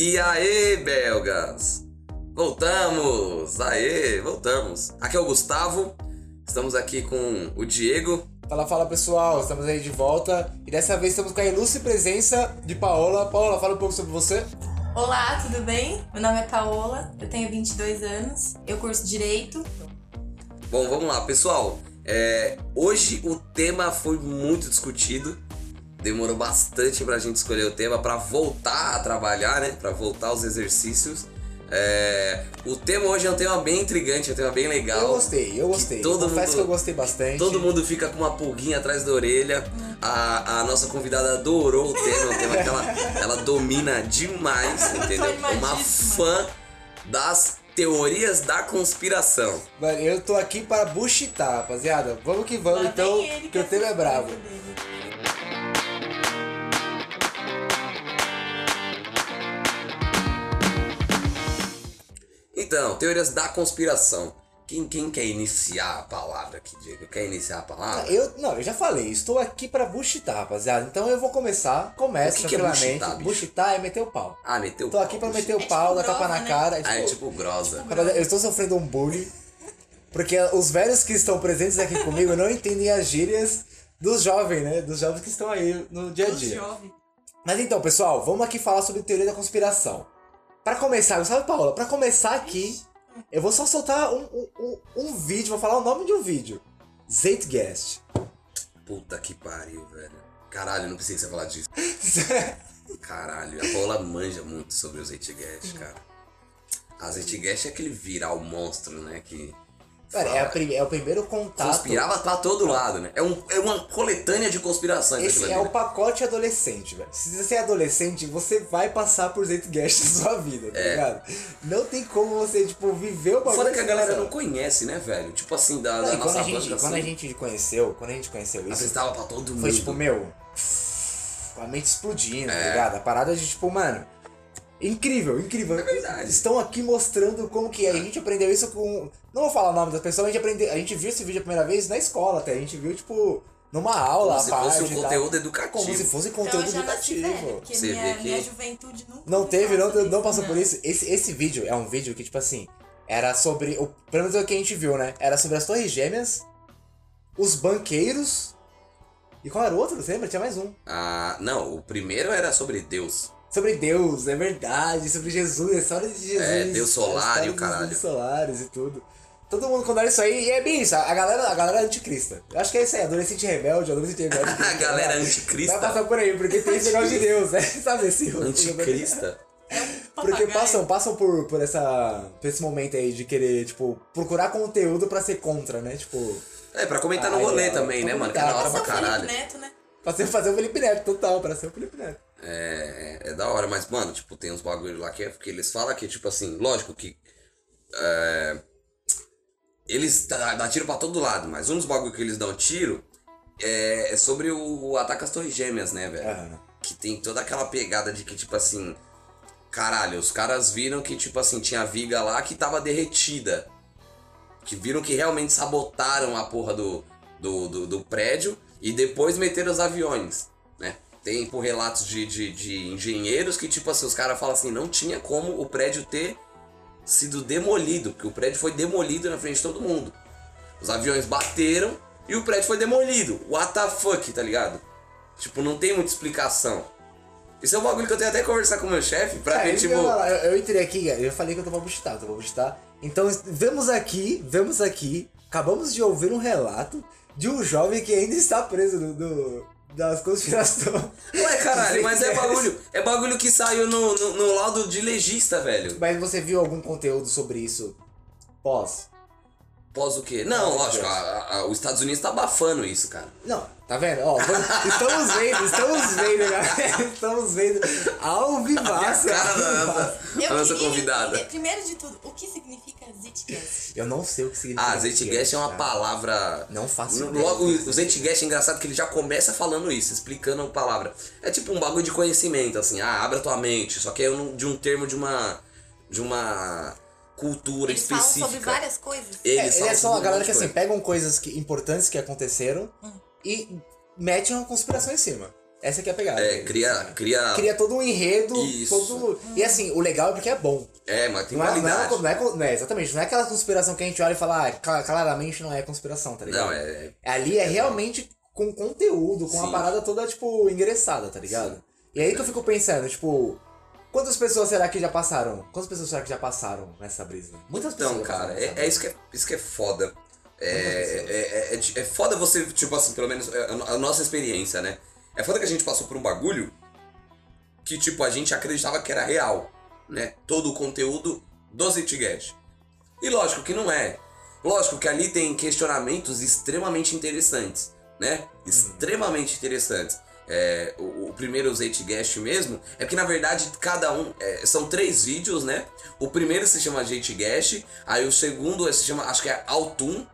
E aê, belgas! Voltamos! Aê, voltamos! Aqui é o Gustavo, estamos aqui com o Diego. Fala, fala pessoal, estamos aí de volta e dessa vez estamos com a ilustre presença de Paola. Paola, fala um pouco sobre você. Olá, tudo bem? Meu nome é Paola, eu tenho 22 anos, eu curso Direito. Bom, vamos lá, pessoal. É, hoje o tema foi muito discutido. Demorou bastante pra gente escolher o tema para voltar a trabalhar, né? Para voltar aos exercícios. É, o tema hoje é um tema bem intrigante, é um tema bem legal. Eu gostei, eu gostei. todo Confesso mundo- que eu gostei bastante. Todo mundo fica com uma pulguinha atrás da orelha. A, a nossa convidada adorou o tema, o tema que ela, ela domina demais, entendeu? É Uma fã das teorias da conspiração. Mano, eu tô aqui para buchitar, rapaziada. Vamos que vamos, Lá então, que o tema é bravo. dele. Então, teorias da conspiração. Quem, quem quer iniciar a palavra aqui, Diego? Quer iniciar a palavra? Eu, não, eu já falei, estou aqui para buchitar, rapaziada. Então eu vou começar. Começa O que que é tranquilamente. buchitar, é meter o pau. Ah, meteu o Tô pau, aqui pra puxa. meter o É pau, dar tipo tapa na né? cara. Ah, é tipo grosa. Rapaziada, Eu estou sofrendo um bullying. Porque os velhos que estão presentes aqui comigo não entendem as gírias dos jovens, né? Dos jovens que estão aí no dia a dia. jovens. Mas então, pessoal, vamos aqui falar sobre teoria da conspiração. Pra começar, sabe, Paola? Pra começar aqui, eu vou só soltar um, um, um, um vídeo, vou falar o nome de um vídeo. Zeitgeist. Puta que pariu, velho. Caralho, não precisa falar disso. Caralho, a Paula manja muito sobre o Zeitgeist, cara. A Zeitgeist é aquele viral monstro, né? Que. Cara, é, prim- é o primeiro contato. Conspirava pra todo lado, né? É, um, é uma coletânea de conspirações Esse é ali, o né? pacote adolescente, velho. Se você é adolescente, você vai passar por Zeitgeist na sua vida, tá ligado? Não tem como você, tipo, viver o bagulho. foda é que a sem galera não conhece, né, velho? Tipo assim, da, Não, da e quando nossa a, gente, quando a assim, gente conheceu, quando a gente conheceu isso, apresentava pra todo mundo. foi tipo, meu, a mente explodindo, É. tá ligado? A parada de tipo, mano, incrível, incrível. É verdade. Estão aqui mostrando como que é. A gente aprendeu isso com. Não vou falar o nome das pessoas, a gente aprendeu. A gente viu esse vídeo a primeira vez na escola até. A gente viu, tipo, numa aula, Como se parte. fosse um conteúdo educativo. Como se fosse Então conteúdo velha, educativo. porque Você minha, que- minha juventude nunca Não teve, não, sobre não passou por isso. Esse, esse vídeo é um vídeo que, tipo assim, era sobre. O, pelo menos é o que a gente viu, né? Era sobre as Torres Gêmeas, os banqueiros. E qual era o outro? Você lembra? Tinha mais um. Ah, não, o primeiro era sobre Deus. Sobre Deus, é verdade, sobre Jesus, a história de Jesus. É, Deus solar e o caralho. Deus solares e tudo. Todo mundo quando olha isso aí, e é bem isso, a galera, a galera anticrista. Eu acho que é isso aí, adolescente rebelde, adolescente rebelde. A galera Vai anticrista. passar por aí, porque tem esse negócio de Deus, né? Sabe esse Anticrista? Porque Papagaio. passam, passam por, por, essa, por esse momento aí de querer, tipo, procurar conteúdo pra ser contra, né? Tipo, É, pra comentar no rolê ai, também, né, mano? Que é da hora pra Nossa, o Felipe caralho. Neto, né? pra ser, fazer o Felipe Neto, total, pra ser o Felipe Neto. É, é da hora, mas, mano, tipo, tem uns bagulho lá que, é, que eles falam que, tipo assim, lógico que. é, eles dá, dá tiro pra todo lado, mas um dos bagulho que eles dão tiro é, é sobre o, o ataque às Torres Gêmeas, né, velho? Que tem toda aquela pegada de que, tipo assim. Caralho, os caras viram que, tipo assim, tinha viga lá que tava derretida. Que viram que realmente sabotaram a porra do, do, do, do prédio e depois meteram os aviões, né? Tem por relatos de, de, de engenheiros que, tipo assim, os caras falam assim, não tinha como o prédio ter sido demolido, porque o prédio foi demolido na frente de todo mundo. Os aviões bateram e o prédio foi demolido. What the fuck, tá ligado? Tipo, não tem muita explicação. Isso é um bagulho que eu tenho até que conversar com o meu chefe pra É, ver, isso tipo. eu, eu, entrei aqui, eu falei que eu pra buchitar, eu pra buchitar. Então, vemos aqui, vemos aqui, acabamos de ouvir um relato de um jovem que ainda está preso no, no- das conspirações. Ué, caralho, mas é bagulho. É bagulho que saiu no, no, no laudo de legista, velho. Mas você viu algum conteúdo sobre isso pós? Pós o quê? Não, lógico, a- a- os Estados Unidos tá abafando isso, cara. Não, tá vendo? Ó, estamos vendo, estamos vendo, galera. Estamos vendo ao vivaço. Cara ao da-. A nossa queria convidada. entender, primeiro de tudo, o que significa Zeitgeist? Eu não sei o que significa. Ah, Zeitgeist é uma cara. palavra. Não faço. Logo, o Zeitgeist é engraçado que ele já começa falando isso, explicando a palavra. É tipo um bagulho de conhecimento, assim, ah, abre a tua mente, só que é de um termo de uma. de uma cultura Eles falam específica. sobre várias coisas. É, Eles ele falam é só sobre a galera que assim, coisa. pegam coisas que, importantes que aconteceram Hum. E mete uma conspiração em cima. Essa que é a pegada. É, cria. Cria. Cria todo um enredo, Isso. todo... E assim, o legal é porque é bom. É, mas tem Não é, não, é, qualidade. não, é, não é- exatamente, não é aquela conspiração que a gente olha e fala, ah, cla- claramente não é conspiração, tá ligado? Não, é. Ali é realmente com conteúdo, com a Sim. parada toda, tipo, engraçada, tá ligado? E aí que eu fico pensando, tipo, quantas pessoas será que já passaram? Quantas pessoas será que já passaram nessa brisa? Muitas pessoas. Então, cara, é, é isso, que é isso que é foda. É, é, é, é, é foda você, tipo assim, pelo menos é a a nossa experiência, né? É foda que a gente passou por um bagulho que, tipo, a gente acreditava que era real, né? Todo o conteúdo do Zitget. E lógico que não é. Lógico que ali tem questionamentos extremamente interessantes, né? Extremamente interessantes. É, o, o primeiro Zeitgeist mesmo, é que na verdade cada um. é, são três vídeos, né? O primeiro se chama Zeitgeist, aí o segundo se chama, acho que é Autumn.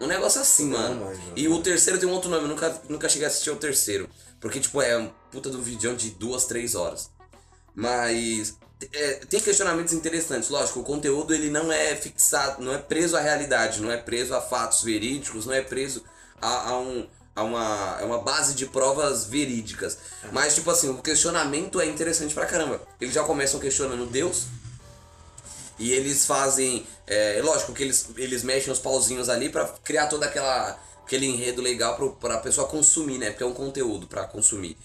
Um negócio assim, Não mano. E o terceiro tem um outro nome, eu nunca, nunca cheguei a assistir o terceiro. Porque, tipo, é um puta do vídeo de duas, três horas. Mas é, tem questionamentos interessantes. Lógico, o conteúdo ele não é fixado, não é preso à realidade, não é preso a fatos verídicos, não é preso a, a um, a uma, a uma base de provas verídicas. Mas, tipo assim, o questionamento é interessante pra caramba. Eles já começam questionando Deus. E eles fazem. É, lógico que eles, eles mexem os pauzinhos ali pra criar toda aquela. Aquele enredo legal pro, pra pessoa consumir, né? Porque é um conteúdo pra consumir.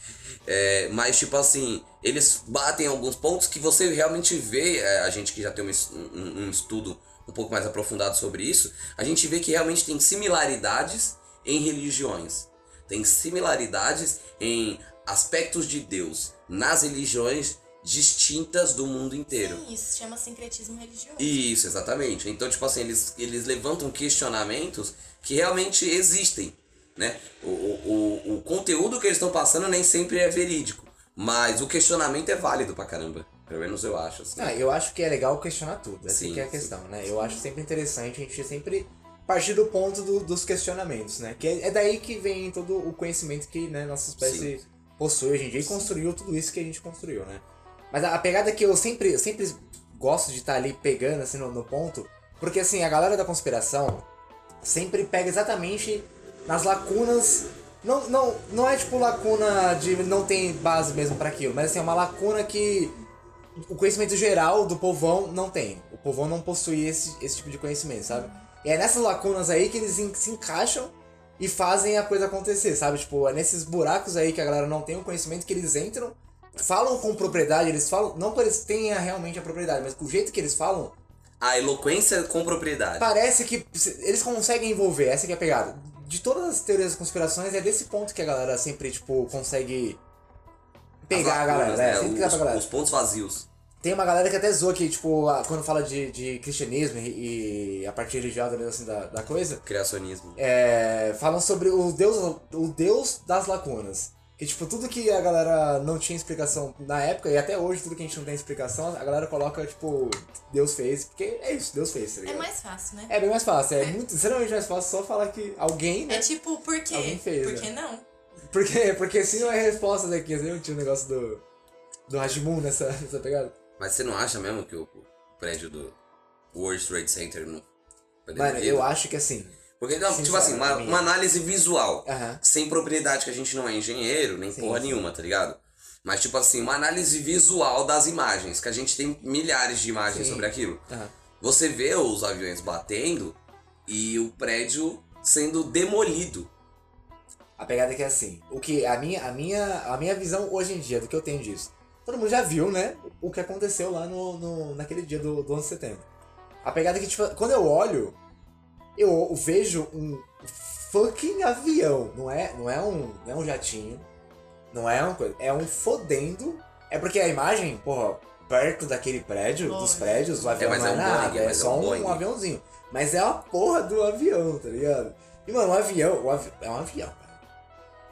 É, mas, tipo assim, eles batem alguns pontos que você realmente vê, é, a gente que já tem um, um- um estudo um pouco mais aprofundado sobre isso, a gente vê que realmente tem similaridades em religiões. Tem similaridades em aspectos de Deus nas religiões distintas do mundo inteiro. Sim, isso se chama sincretismo religioso. Isso, exatamente. Então, tipo assim, eles, eles levantam questionamentos que realmente existem, né? O, o, o, conteúdo que eles estão passando nem sempre é verídico, mas o questionamento é válido pra caramba. Pelo menos eu acho, assim. Ah, eu acho que é legal questionar tudo. Essa Sim, que é a sim. questão, né? Eu acho sempre interessante a gente sempre partir do ponto do- dos questionamentos, né? Que é, é daí que vem todo o conhecimento que né, nossa espécie possui hoje em dia e construiu tudo isso que a gente construiu, né? Mas a, a pegada que eu sempre, eu sempre gosto de estar ali pegando assim no, no ponto, porque assim, a galera da conspiração sempre pega exatamente nas lacunas. Não, não, não é tipo lacuna de não tem base mesmo para aquilo, mas assim, é uma lacuna que o conhecimento geral do povão não tem. O povão não possui esse, esse tipo de conhecimento, sabe? E é nessas lacunas aí que eles se encaixam e fazem a coisa acontecer, sabe? Tipo, é nesses buracos aí que a galera não tem o conhecimento que eles entram, falam com propriedade, eles falam, não que eles tenham realmente a propriedade, mas o jeito que eles falam, A eloquência com propriedade. parece que eles conseguem envolver, essa que é a pegada. De todas as teorias das conspirações, é desse ponto que a galera sempre, tipo, consegue pegar As a galera, né? Sempre pra Os, galera. os pontos vazios. Tem uma galera que até zoa que, tipo, a- quando fala de, de cristianismo e, e a parte religiosa mesmo, assim, da, da coisa, Criacionismo. é, falam sobre o deus, o deus das lacunas. Que, tipo, tudo que a galera não tinha explicação na época, e até hoje, tudo que a gente não tem explicação, a galera coloca, tipo, Deus fez, porque é isso, Deus fez, tá É ligado? mais fácil, né? É bem mais fácil, é muito, extremamente mais fácil só falar que alguém, né? É tipo, por quê? Alguém fez, por né? que não? Porque, porque se não é resposta daqui, assim, não tinha o negócio do, do Hajimun nessa, nessa pegada. Mas você não acha mesmo que o, prédio do World Trade Center não Mano, eu acho que assim, Porque, não, tipo assim, uma, uma análise visual. Sem propriedade, que a gente não é engenheiro, nem Sim, porra sim. nenhuma, tá ligado? Mas, tipo assim, uma análise visual das imagens, que a gente tem milhares de imagens Sim. sobre aquilo. Você vê os aviões batendo e o prédio sendo demolido. A pegada é que é assim, o que a minha, a minha, a minha visão hoje em dia do que eu tenho disso. Todo mundo já viu, né, o que aconteceu lá no, no naquele dia do, do 11 de setembro. A pegada é que tipo, quando eu olho, eu vejo um fucking avião, não é, não é um, não é um jatinho, não é uma coisa, é um fodendo. É porque a imagem, porra, perto daquele prédio, dos prédios, o avião mas não é é, um nada, Boeing, é mas é só um um, aviãozinho. Mas é a porra do avião, tá ligado? E, mano, o avião, o avi... é um avião.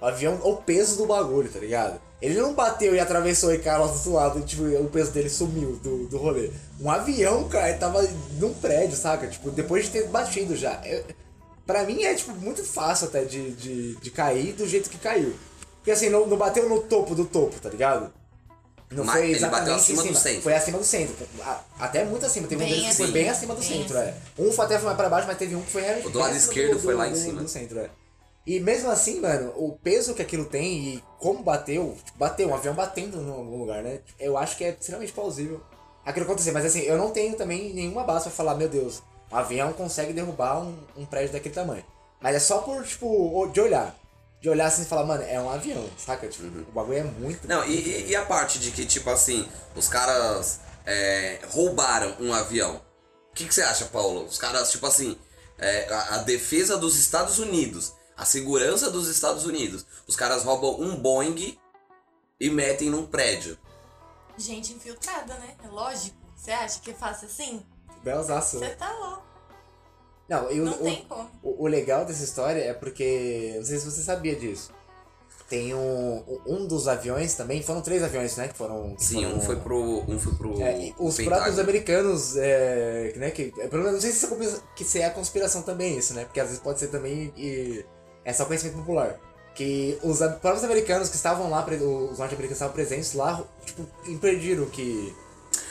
O avião, o peso do bagulho, tá ligado? Ele não bateu e atravessou e caiu lá do outro lado, tipo, o peso dele sumiu do, do rolê. Um avião, cara, tava num prédio, saca? Tipo, depois de ter batido já. Eu, pra mim é, tipo, muito fácil até de, de, de cair do jeito que caiu. Porque assim, não, não bateu no topo do topo, tá ligado? Não Mas foi ele exatamente bateu em acima do centro. Foi acima do centro. Até muito acima. Teve um Bem deles que foi acima. bem acima do Bem centro, acima. é. Um foi até foi mais pra baixo, mas teve um que foi realmente O do lado acima esquerdo do- foi lá do- em cima. Do centro, é. E mesmo assim, mano, o peso que aquilo tem e como bateu, bateu, um avião batendo em algum lugar, né? Eu acho que é extremamente plausível aquilo acontecer. Mas assim, eu não tenho também nenhuma base pra falar, meu Deus, um avião consegue derrubar um, um prédio daquele tamanho. Mas é só por, tipo, de olhar. De olhar assim e falar, mano, é um avião, saca? Tipo, o bagulho é muito. Não, e, e- e a parte de que, tipo assim, os caras é, roubaram um avião. O que, que você acha, Paulo? Os caras, tipo assim, é, a, a defesa dos Estados Unidos, a segurança dos Estados Unidos. Os caras roubam um Boeing e metem num prédio. Gente infiltrada, né? É lógico. Você acha que é fácil assim? Belzaço. Você tá louco. Não, e o, Não o- tem como. O, o legal dessa história é porque. Não sei se você sabia disso. Tem um. Um dos aviões também. Foram três aviões, né? Que foram. que Sim, foram- um foi pro. Um foi pro. É, os próprios americanos, é, né, que, é, pelo menos, não sei se, é se é conspiração também isso, né, porque às vezes pode ser também e é só conhecimento popular. Que os próprios americanos que estavam lá, os norte-americanos que estavam presentes lá, tipo, impediram que...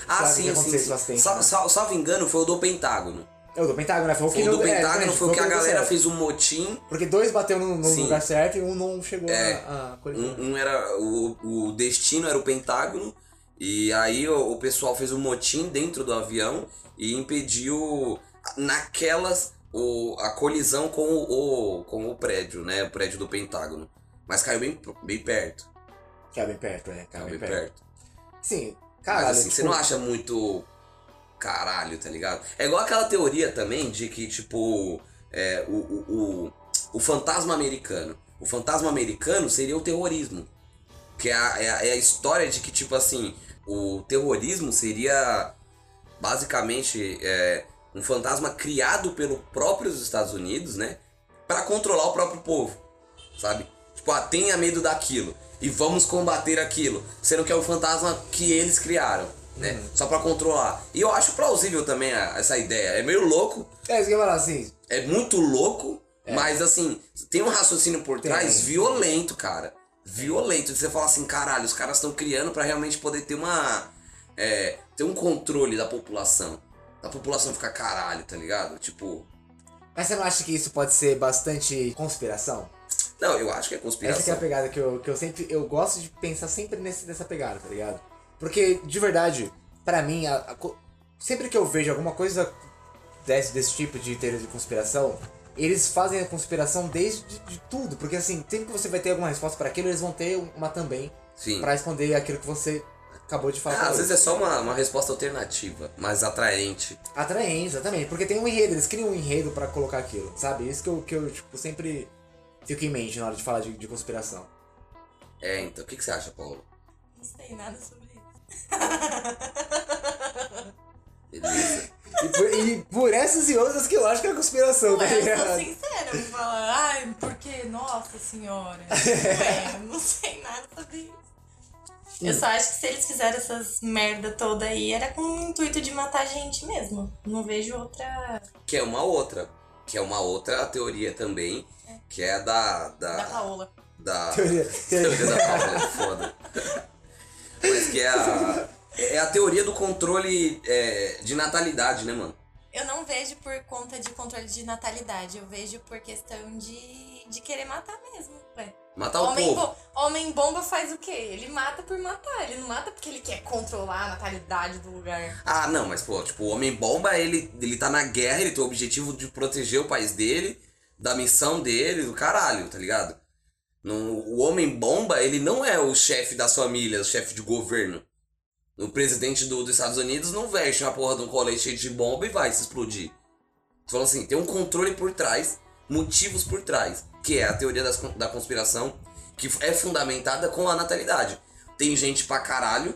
Ah, sabe, que sim, sim. acontecesse sim. acidente, Sal- né? sal- Salvo engano, foi o do Pentágono. É o do Pentágono, né, foi o que Foi o do é, Pentágono, foi o que a galera certo. fez um motim. Porque dois bateu no, no Sim. lugar certo e um não chegou É, a, a. Um, um era. O, o destino era o Pentágono. E aí o, o pessoal fez um motim dentro do avião e impediu naquelas o, a colisão com o, o- com o prédio, né? O prédio do Pentágono. Mas caiu bem, bem perto. Caiu bem perto, né, Caiu caiu bem bem perto. perto. Sim, Mas caralho, assim, tipo, você não acha muito caralho, tá ligado? É igual aquela teoria também de que, tipo, é, o, o, o, o fantasma americano. O fantasma americano seria o terrorismo. Que é a, é, a, é a história de que, tipo assim, o terrorismo seria basicamente é, um fantasma criado pelo próprios Estados Unidos, né? Pra controlar o próprio povo, sabe? Tipo, ah, tenha medo daquilo e vamos combater aquilo, sendo que é um fantasma que eles criaram, né? Só pra controlar. E eu acho plausível também a- essa ideia. É meio louco, É isso que eu falar, assim, é muito louco, mas assim, tem um raciocínio por Tem. trás violento, cara. Violento. Você falar assim, caralho, os caras estão criando pra realmente poder ter uma. É, ter um controle da população. Da população ficar caralho, tá ligado? Tipo. mas você não acha que isso pode ser bastante conspiração? Não, eu acho que é Essa que é a conspiração. pegada que eu, que eu sempre. Eu gosto de pensar sempre nesse, nessa pegada, tá ligado? Porque, de verdade, pra mim, a- a sempre que eu vejo alguma coisa desse, desse tipo de teoria de conspiração, eles fazem a conspiração desde de, de tudo. Porque assim, sempre que você vai ter alguma resposta pra aquilo, eles vão ter uma também Sim. pra responder aquilo que você acabou de falar. Ah, às vezes é só uma, uma resposta alternativa, mais atraente. Atraente, exatamente. Porque tem um enredo, eles criam um enredo pra colocar aquilo, sabe? Isso que eu, que eu tipo, sempre fico em mente na hora de falar de, de conspiração. É, então, o que, que você acha, Paulo? Não sei nada sobre isso. Beleza. E por, e por essas e outras que eu acho que é conspiração, tá Ué, eu sou ligado? sincera, vou falar, ai, porque, nossa senhora. Ué, eu não sei nada sobre isso. Eu só acho que se eles fizeram essas merda toda aí, era com o intuito de matar gente mesmo. Não vejo outra. Que é uma outra. Que é uma outra teoria também. Que é a da. Da. Da Paola. da- Teoria- teoria teoria- da Paula, é foda. Mas que é a. É a teoria do controle é, de natalidade, né, mano? Eu não vejo por conta de controle de natalidade, eu vejo por questão de, de querer matar mesmo. Matar o Homem, povo. bo- homem bomba faz o quê? Ele mata por matar, ele não mata porque ele quer controlar a natalidade do lugar. Ah, não, mas pô, tipo, o Homem-Bomba, ele, ele tá na guerra, ele tem o objetivo de proteger o país dele, da missão dele, do caralho, tá ligado? No, o Homem-Bomba, ele não é o chefe das famílias, o chefe de governo. O presidente do- dos Estados Unidos não veste uma porra de um colete cheio de bomba e vai se explodir. Você fala assim, tem um controle por trás, motivos por trás, que é a teoria das da conspiração, que é fundamentada com a natalidade. Tem gente pra caralho,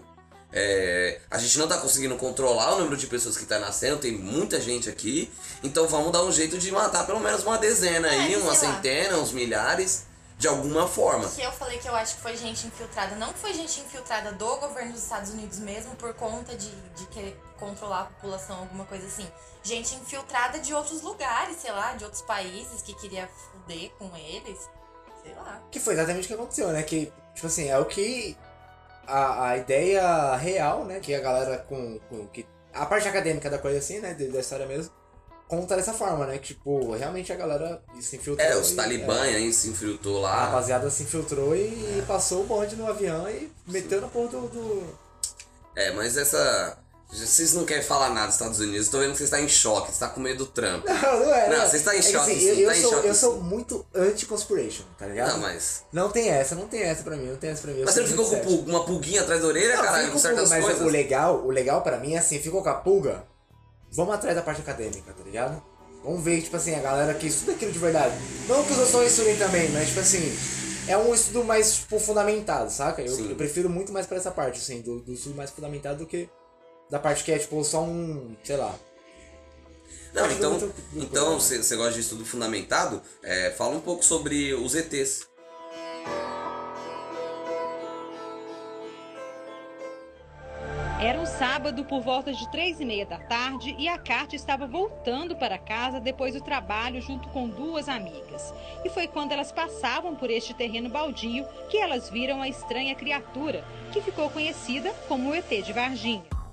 é, a gente não tá conseguindo controlar o número de pessoas que tá nascendo, tem muita gente aqui, então vamos dar um jeito de matar pelo menos uma dezena aí, É, uma sei lá. centena, uns milhares, de alguma forma. Que eu falei que eu acho que foi gente infiltrada. Não foi gente infiltrada do governo dos Estados Unidos mesmo por conta de, de querer controlar a população, alguma coisa assim. Gente infiltrada de outros lugares, sei lá, de outros países que queria fuder com eles. Sei lá. Que foi exatamente o que aconteceu, né? Que, tipo assim, é o que. A, a ideia real, né? Que a galera com. com que, a parte acadêmica da coisa assim, né? Da da história mesmo. Conta dessa forma, né? Que, tipo, realmente a galera se infiltrou. É, os e- talibã é, aí se infiltrou a lá. rapaziada se infiltrou e, passou o bonde no avião e meteu na porra do. do- É, mas essa. Vocês não querem falar nada dos Estados Unidos, tô vendo que você está em choque, você tá com medo do Trump. Não, não é. Não, é. você está em É que, choque, assim, sim, eu, eu tá em sou, choque, eu sou muito anti-conspiration, tá ligado? Não, mas. Não tem essa, não tem essa pra mim, não tem essa pra mim. eu Mas você não ficou com pul- uma pulguinha atrás da orelha, Não, caralho, com certas pulga, mas coisas? o legal, o legal pra mim é assim, ficou com a pulga, vamos atrás da parte acadêmica, tá ligado? Vamos ver, tipo assim, a galera que estuda aquilo de verdade. Não que os outros não estudem também, mas tipo assim, é um estudo mais, tipo, fundamentado, saca? Eu, eu prefiro muito mais pra essa parte, assim, do, do estudo mais fundamentado do que da parte que é, tipo, só um, sei lá. Não, então, muito- muito então você gosta de estudo fundamentado? É, fala um pouco sobre os ETs. Era um sábado por volta de três e meia da tarde e a Kátia estava voltando para casa depois do trabalho junto com duas amigas. E foi quando elas passavam por este terreno baldio que elas viram a estranha criatura, que ficou conhecida como o ET de Varginha.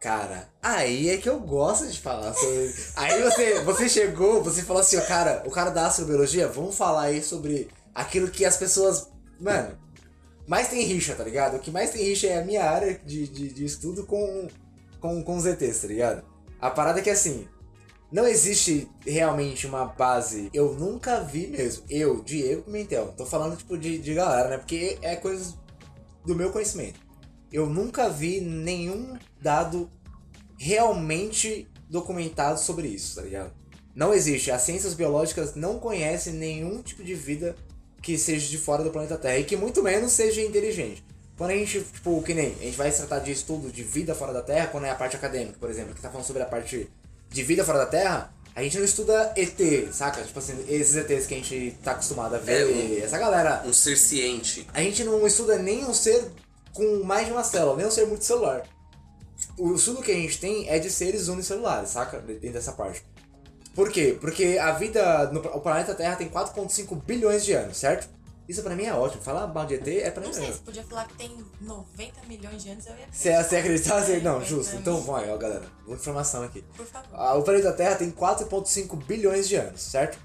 Cara, aí é que eu gosto de falar sobre. Aí você, você chegou, você falou assim, ó, cara, o cara da astrobiologia, vamos falar aí sobre aquilo que as pessoas. Mano, mais tem rixa, tá ligado? O que mais tem rixa é a minha área de, de, de estudo com, com, com os ETs, tá ligado? A parada é que assim, não existe realmente uma base. Eu nunca vi mesmo. Eu, Diego Pimentel, tô falando tipo de, de galera, né? Porque é coisas do meu conhecimento. Eu nunca vi nenhum dado realmente documentado sobre isso, tá ligado? Não existe. As ciências biológicas não conhecem nenhum tipo de vida que seja de fora do planeta Terra e que muito menos seja inteligente. Quando a gente, tipo, que nem, a gente vai tratar de estudo de vida fora da Terra, quando é a parte acadêmica, por exemplo, que tá falando sobre a parte de vida fora da Terra, a gente não estuda ET, saca? Tipo assim, esses ETs que a gente tá acostumado a ver, É, um- essa galera Um ser ciente. a gente não estuda nem um ser com mais de uma célula, nem um ser multicelular. O estudo que a gente tem é de seres unicelulares, saca? Dentro dessa parte. Por quê? Porque a vida no o planeta Terra tem 4.5 bilhões de anos, certo? Isso pra mim é ótimo. Falar mal de ET é pra mim. Não sei, se podia falar que tem 90 milhões de anos, eu ia Você, você acreditar? Você, não, É, justo. é, Então, vai, ó, galera. Boa informação aqui. Por favor. Ah, O planeta Terra tem 4,5 bilhões de anos, certo?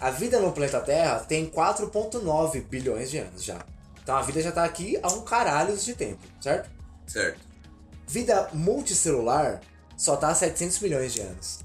A vida no planeta Terra tem 4,9 bilhões de anos já. Então a vida já tá aqui há um caralho de tempo, certo? Certo. Vida multicelular só tá há 700 milhões de anos.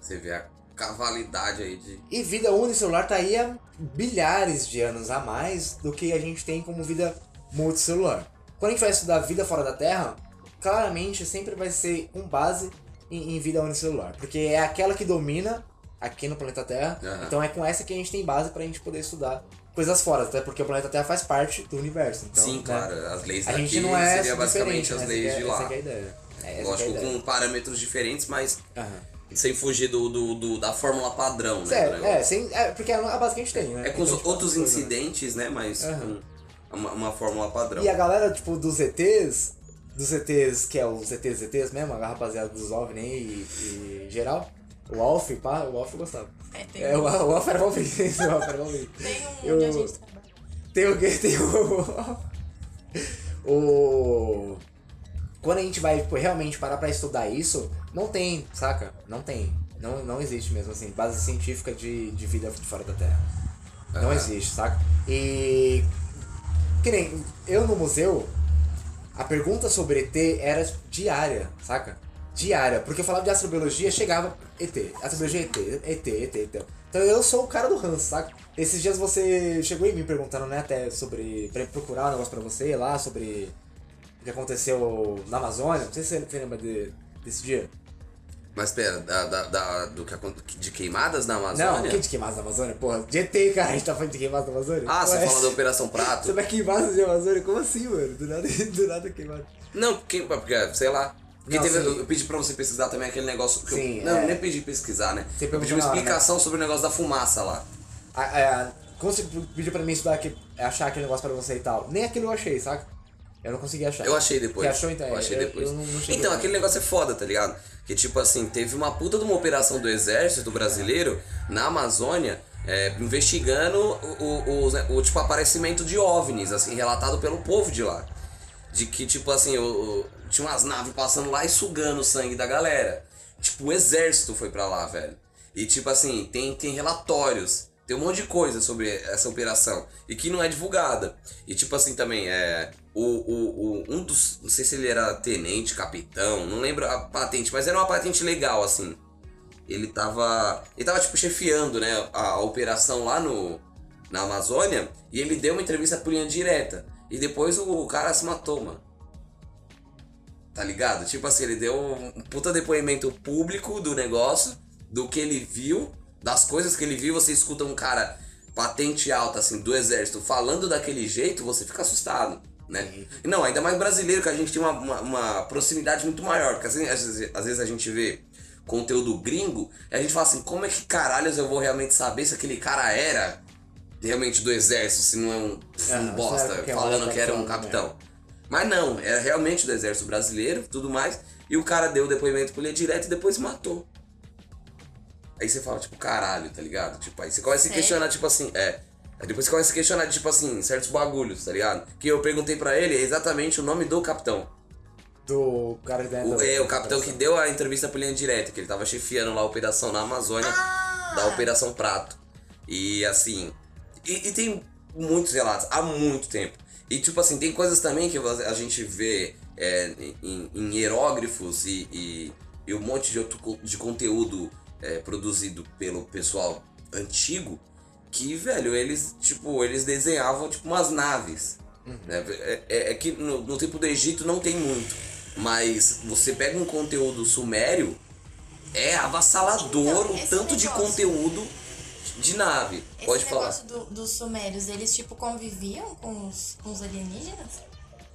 Você vê a cavalidade aí de. E vida unicelular tá aí há bilhares de anos a mais do que a gente tem como vida multicelular. Quando a gente vai estudar vida fora da Terra, claramente sempre vai ser com base em, em vida unicelular. Porque é aquela que domina aqui no planeta Terra. Aham. Então é com essa que a gente tem base pra gente poder estudar coisas fora. Até porque o planeta Terra faz parte do universo. Então, Sim, né, claro. As leis A daqui gente não é seria basicamente diferente, as né? leis essa de é, lá. É. É, Lógico, é ideia. com parâmetros diferentes, mas Aham. sem fugir do, do, do- da fórmula padrão, né? É, é, sem, é, porque é a base que a gente tem, né? É com os Então, tipo, outros né? incidentes, né? Mas Aham. com uma, uma fórmula padrão. E a galera, tipo, dos ETs, dos ETs, que é os ETs ETs mesmo, a rapaziada dos OVNI e, e geral, o Alf, pá, o Alf eu gostava. É, tem, É, o, o Alf era o Alf era tem um Eu- onde a gente trabalha. Tem o quê? Tem o... o... Quando a gente vai tipo, realmente parar pra estudar isso, não tem, saca? Não tem. Não, não existe mesmo, assim, base científica de, de vida fora da Terra. Não Aham. existe, saca? E... Que nem, eu no museu, a pergunta sobre ET era diária, saca? Diária. Porque eu falava de astrobiologia, chegava ET. Astrobiologia ET, ET, ET, ET. Então eu sou o cara do ranço, saca? Esses dias você chegou em mim perguntando, né, até sobre. pra procurar um negócio pra você lá, sobre o que aconteceu na Amazônia. Não sei se você lembra de- desse dia. Mas pera, da, da, da- do que de queimadas na Não, Amazônia? que de queimadas da Amazônia? Porra, de ET, cara, a gente tá falando de queimadas da Amazônia? Ah, você Ué, fala da Operação Você Prato? vai queimadas de Amazônia? Como assim, mano? Do nada, do nada queimada. Não, quem, porque, sei lá. Porque Não, teve, eu pedi pra você pesquisar também aquele negócio. Que Sim, eu, não, é. nem pedi pesquisar, né? Você eu pedi uma na hora, né? explicação sobre o negócio da fumaça lá. A, a, quando você pediu pra mim estudar, aqui, achar aquele negócio pra você e tal, nem aquilo eu achei, saca? Eu não consegui achar. Eu achei depois. Você achou então? Eu achei eu, depois. Eu não, não então, aquele negócio é foda, tá ligado? Que tipo assim, teve uma puta de uma operação do exército brasileiro na Amazônia é, investigando o, o, o, o, tipo, aparecimento de OVNIs, assim, relatado pelo povo de lá. De que, tipo assim, o, tinha umas naves passando lá e sugando o sangue da galera. Tipo, o exército foi pra lá, velho. E tipo assim, tem, tem relatórios, tem um monte de coisa sobre essa operação. E que não é divulgada. E tipo assim também, é. O, o, o, um dos. Não sei se ele era tenente, capitão, não lembro a patente, mas era uma patente legal, assim. Ele tava. Ele tava, tipo, chefiando, né, a, a operação lá no. Na Amazônia. E ele deu uma entrevista por linha direta. E depois o, cara se matou, mano. Tá ligado? Tipo assim, ele deu um puta depoimento público do negócio, do que ele viu, das coisas que ele viu. Você escuta um cara patente alta, assim, do exército falando daquele jeito, você fica assustado, né? Uhum. Não, ainda mais brasileiro, que a gente tem uma, uma, uma proximidade muito maior. Porque assim, às, vezes, às vezes a gente vê conteúdo gringo, e a gente fala assim, como é que caralhos eu vou realmente saber se aquele cara era realmente do exército, se não é um, um ah, bosta falando que era um capitão. Mas não, era realmente do exército brasileiro tudo mais. E o cara deu o depoimento por linha direto e depois matou. Aí você fala, tipo, caralho, tá ligado? Tipo, aí você começa a se questionar, tipo assim, é. Aí depois você começa a questionar, tipo assim, certos bagulhos, tá ligado? Que eu perguntei para ele exatamente o nome do capitão. Do cara que o, É, o capitão que deu a entrevista por linha direta, que ele tava chefiando lá a operação na Amazônia, ah! da Operação Prato. E assim. E, e tem muitos relatos, há muito tempo. E tipo assim, tem coisas também que a gente vê é, em, em, hierógrafos e, e, e, um monte de, outro, de conteúdo é, produzido pelo pessoal antigo que, velho, eles, tipo, eles desenhavam tipo umas naves. Uhum. Né? É, é, é, que no, no tempo do Egito não tem muito. Mas você pega um conteúdo sumério, é avassalador então, o tanto negócio. de conteúdo de nave. Esse Pode falar. Esse negócio do, dos sumérios, eles tipo conviviam com os, com os alienígenas?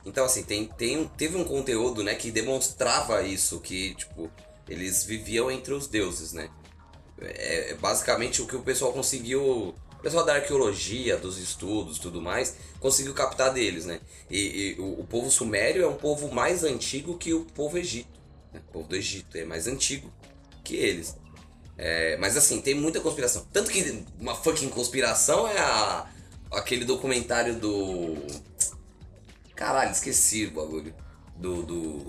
Então, assim, tem, tem, teve um conteúdo, né, que demonstrava isso, que, tipo, eles viviam entre os deuses, né? É, é basicamente o que o pessoal conseguiu. O pessoal da arqueologia, dos estudos tudo mais, conseguiu captar deles, né? E, e o, o, povo sumério é um povo mais antigo que o povo egito. Né? O povo do Egito é mais antigo que eles. É, mas assim, tem muita conspiração. Tanto que uma fucking conspiração é a, aquele documentário do. Caralho, esqueci o bagulho. Do, do,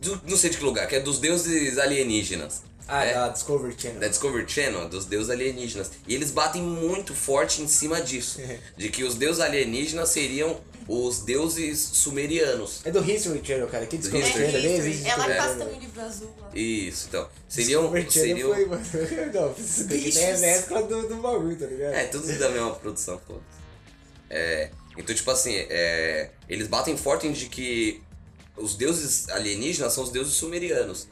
do. Não sei de que lugar, que é dos deuses alienígenas. Ah, é, da Discovery Channel. Da Discovery Channel, dos deuses alienígenas. E eles batem muito forte em cima disso. de que os deuses alienígenas seriam os deuses sumerianos. É do History Channel, cara. Que Discovery Channel nem existe. Ela é. passa também livro azul lá. Isso, então. Seriam. Discovery Channel foi, mano. Não, isso é mescla do, do bagulho, tá ligado? É, tudo da mesma produção, pô. É. Então, tipo assim, é, eles batem forte de que os deuses alienígenas são os deuses sumerianos.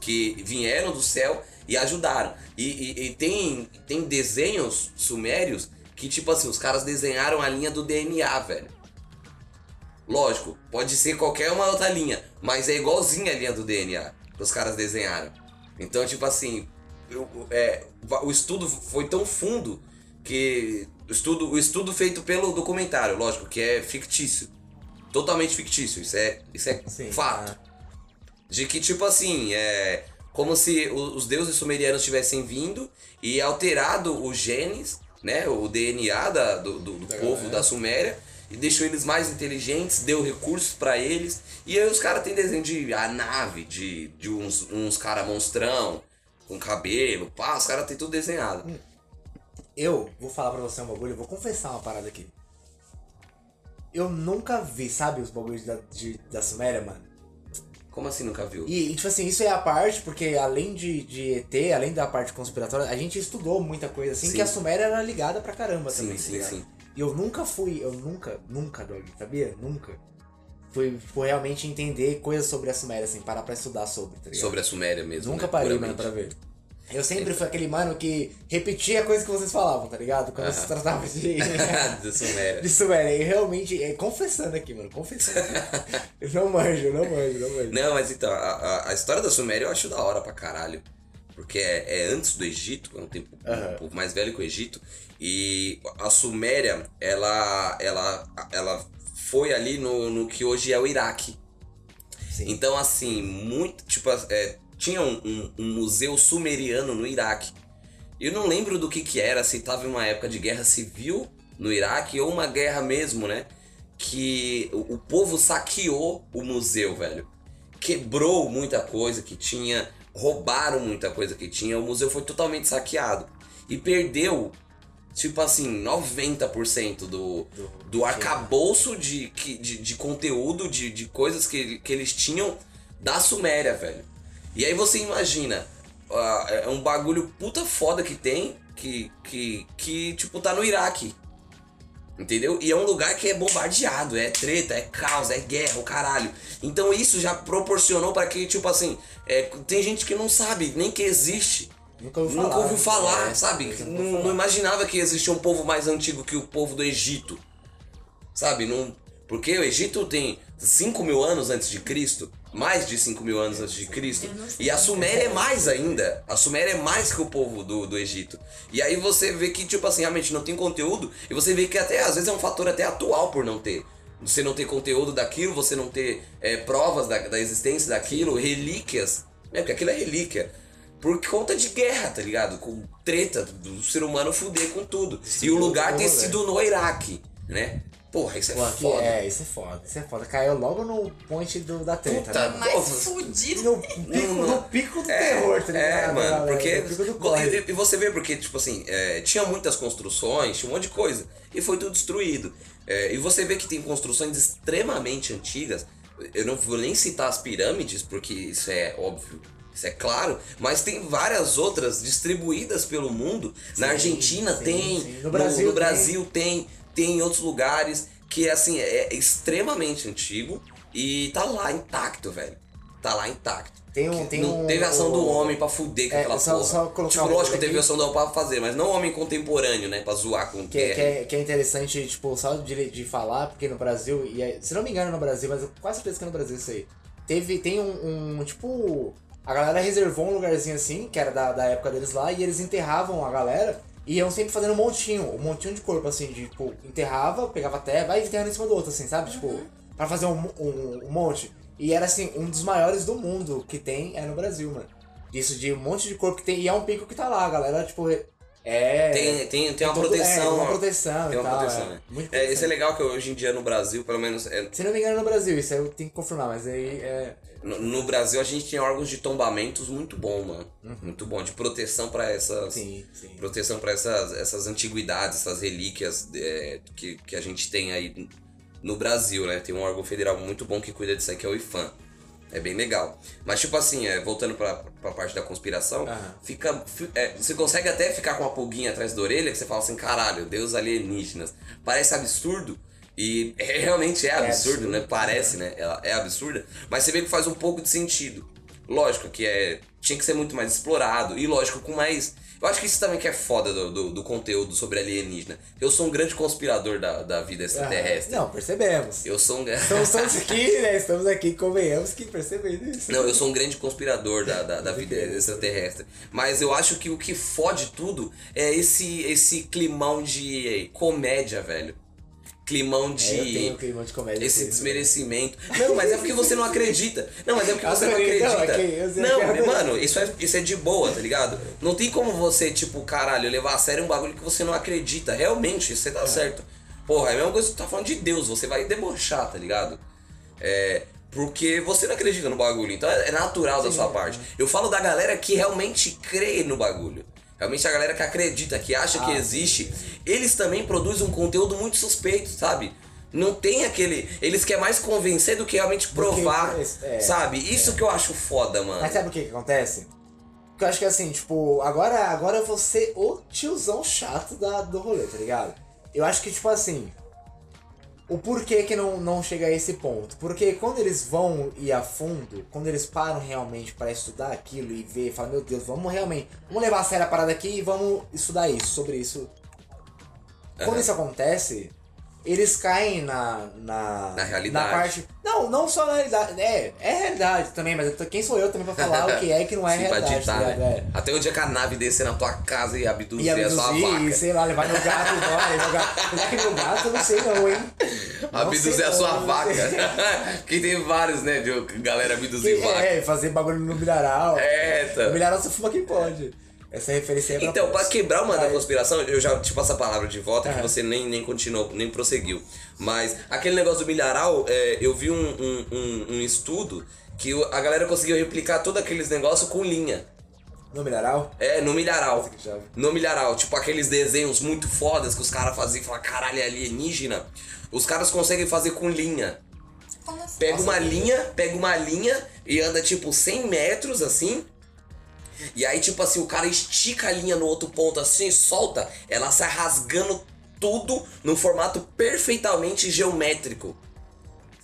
Que vieram do céu e ajudaram. E, e, e tem, tem desenhos sumérios que, tipo assim, os caras desenharam a linha do DNA, velho. Lógico, pode ser qualquer uma outra linha, mas é igualzinha a linha do DNA que os caras desenharam. Então, tipo assim, eu, é, o estudo foi tão fundo que o estudo, o estudo feito pelo documentário, lógico, que é fictício. Totalmente fictício, isso é, isso é Sim, fato. É. De que, tipo assim, é como se os deuses sumerianos tivessem vindo e alterado os genes, né, o DNA da, do, do, do povo da Suméria e deixou eles mais inteligentes, deu recursos para eles. E aí os caras têm desenho de a nave, de, de uns, uns caras monstrão, com cabelo, pá, os caras têm tudo desenhado. Hum. Eu vou falar pra você um bagulho, eu vou confessar uma parada aqui. Eu nunca vi, sabe, os bagulhos da, de, da Suméria, mano? Como assim nunca viu? E, e, tipo assim, isso é a parte, porque além de, de ET, além da parte conspiratória, a gente estudou muita coisa assim, sim. que a Suméria era ligada pra caramba sim, também. Sim, tá sim, sim. E eu nunca fui, eu nunca, nunca, Dog, sabia? Nunca. Fui, fui realmente entender coisas sobre a Suméria, assim, parar pra estudar sobre, tá Sobre a Suméria mesmo. Nunca né? parei, mano, pra ver. Eu sempre fui aquele mano que repetia a coisa que vocês falavam, tá ligado? Quando -huh. se tratava de. de Suméria. De Suméria. E realmente, é, confessando aqui, mano, confessando. eu não manjo, não manjo, não manjo. Não, mas então, a, a, história da Suméria eu acho da hora pra caralho. Porque é, é antes do Egito, é um tempo um pouco mais velho que o Egito. E a Suméria, ela, ela, ela foi ali no, no que hoje é o Iraque. Sim. Então, assim, muito. Tipo, é, tinha um, um, um, museu sumeriano no Iraque. Eu não lembro do que que era, se tava em uma época de guerra civil no Iraque ou uma guerra mesmo, né? Que o, o povo saqueou o museu, velho. Quebrou muita coisa que tinha, roubaram muita coisa que tinha, o museu foi totalmente saqueado. E perdeu, tipo assim, 90% do, do arcabouço de, de, de conteúdo, de, de coisas que, que eles tinham da Suméria, velho. E aí você imagina, ah, é um bagulho puta foda que tem, que, que, que tipo, tá no Iraque. Entendeu? E é um lugar que é bombardeado, é treta, é caos, é guerra, o caralho. Então isso já proporcionou para que, tipo assim, é, tem gente que não sabe nem que existe. Nunca ouviu Nunca falar. ouviu falar, É, sabe? nunca Não, falar. não imaginava que existia um povo mais antigo que o povo do Egito. Sabe? Não, porque o Egito tem 5 mil anos antes de Cristo, mais de 5 mil anos antes de Cristo. E a Suméria é mais ainda. A Suméria é mais que o povo do, do Egito. E aí você vê que, tipo assim, realmente não tem conteúdo. E você vê que até às vezes é um fator até atual por não ter. Você não ter conteúdo daquilo, você não ter é, provas da, da existência daquilo, relíquias. É, porque aquilo é relíquia. Por conta de guerra, tá ligado? Com treta do ser humano fuder com tudo. e o lugar ter sido no Iraque, né? Porra, isso é Pô, foda. é, isso é foda, isso é foda. Caiu logo no point do, da treta, Puta, né? Mais Pô, fudido. No pico, no pico do É, terror, tá ligado? É, mano, galera? porque. No pico do corre. E, e você vê, porque, tipo assim, é, tinha muitas construções, tinha um monte de coisa, e foi tudo destruído. É, e você vê que tem construções extremamente antigas. Eu não vou nem citar as pirâmides, porque isso é óbvio. Isso é claro, mas tem várias outras distribuídas pelo mundo. Na Argentina sim, tem, sim. no, No Brasil no Brasil tem, tem em outros lugares que assim é extremamente antigo e tá lá intacto, velho. Tá lá intacto. Tem um- tem não um- teve ação do homem pra fuder com É, aquela só- porra. só colocar tipo, lógico, teve ação do homem pra fazer, mas não homem contemporâneo, né? Pra zoar com Que, guerra. que, é, que é interessante, tipo, só de, de falar, porque no Brasil, e é- se não me engano no Brasil, mas eu quase certeza que é no Brasil isso aí. Teve, tem um, um, tipo, a galera reservou um lugarzinho assim, que era da, da época deles lá, e eles enterravam a galera e iam sempre fazendo um montinho, um montinho de corpo, assim, de, tipo, enterrava, pegava terra, vai enterrando em cima do outro, assim, sabe? Tipo, pra fazer um, um, um monte. E era, assim, um dos maiores do mundo que tem é no Brasil, mano. Isso de um monte de corpo que tem, e é um pico que tá lá, a galera, tipo, é... Tem, tem, tem uma todo- proteção. É, tem uma proteção Tem uma tal, proteção, é. né? Muito É, isso é legal que hoje em dia no Brasil, pelo menos. é, Se não me engano, no Brasil, isso aí eu tenho que confirmar, mas aí é. No, no Brasil a gente tem órgãos de tombamentos muito bom, mano. Muito bom. De proteção pra essas. Uhum. Sim, sim. proteção para essas, essas antiguidades, essas relíquias é, que, que a gente tem aí no Brasil, né? Tem um órgão federal muito bom que cuida disso aí, que é o IFAM. É bem legal. Mas, tipo assim, é, voltando pra, pra parte da conspiração, Aham. fica. fi- é, você consegue até ficar com uma pulguinha atrás da orelha que você fala assim, caralho, deus alienígenas. Parece absurdo. E é- realmente é absurdo, absurdo, né? Parece, né? Ela é absurda. Mas você vê que faz um pouco de sentido. Lógico que é. Tinha que ser muito mais explorado. E lógico, com mais. Eu acho que isso também que é foda do, do, do conteúdo sobre alienígena. Eu sou um grande conspirador da, da vida extraterrestre. Ah, Não, percebemos. Eu sou um. Então estamos aqui, né? Estamos aqui, convenhamos que percebendo isso. Não, eu sou um grande conspirador da, da, da vida extraterrestre. Mas eu acho que o que fode tudo é esse, esse climão de comédia, velho. Climão de. É, eu tenho um clima de comédia. Esse desmerecimento. Não, mas é porque você não acredita. Não, mas é porque você não acredita. é Não, eu- mano, isso é, isso é de boa, tá ligado? Não tem como você, tipo, caralho, levar a sério um bagulho que você não acredita. Realmente, você tá certo. Porra, é a mesma coisa que você tá falando de Deus, você vai debochar, tá ligado? É. Porque você não acredita no bagulho, então é natural da sua parte. Eu falo da galera que realmente crê no bagulho. Realmente a galera que acredita, que acha que Ah, existe, eles também produzem um conteúdo muito suspeito, sabe? Não tem aquele. Eles querem mais convencer do que realmente provar, é, sabe? Isso que eu acho foda, mano. Mas sabe o que, que acontece? Porque eu acho que assim, tipo, agora, agora eu vou ser o tiozão chato da, do rolê, tá ligado? Eu acho que, tipo assim. O porquê que não, não chega a esse ponto? Porque quando eles vão ir a fundo, quando eles param realmente pra estudar aquilo e ver, falam, meu Deus, vamos realmente. Vamos levar a sério a parada aqui e vamos estudar isso, sobre isso. Quando Aham. isso acontece, eles caem na. Na, Na realidade. Na parte. Não, não só na realidade. É, é realidade também, mas quem sou eu também pra falar o que é e que não é Sim, realidade. ditar, tá ligado? né? Até o dia que a nave descer na tua casa e É. abduzir, E a sua abduzir, vaca. e sei lá, levar meu gato embora. Meu gato. Que meu gato eu não sei não, hein? Não Abduzir a sua não vaca. que tem vários, né? De galera abduzir vaca. É, fazer bagulho no milharal. É, tá. No milharal você fuma quem pode. Essa referência é Então, pra poucos. quebrar uma da conspiração, eu já te passo a palavra de volta que Aham. você nem, nem continuou, nem prosseguiu. Mas aquele negócio do milharal, é, eu vi um, um, um- um estudo que a galera conseguiu replicar todos aqueles negócios com linha. No mineral? É, no milharal. que. No milharal, tipo aqueles desenhos muito fodas que os caras faziam e falavam, caralho, é alienígena. Os caras conseguem fazer com linha. Como assim? Pega Nossa, uma que linha, pega uma linha e anda tipo 100 metros assim. E aí, tipo assim, o cara estica a linha no outro ponto assim, solta, ela sai rasgando tudo num formato perfeitamente geométrico.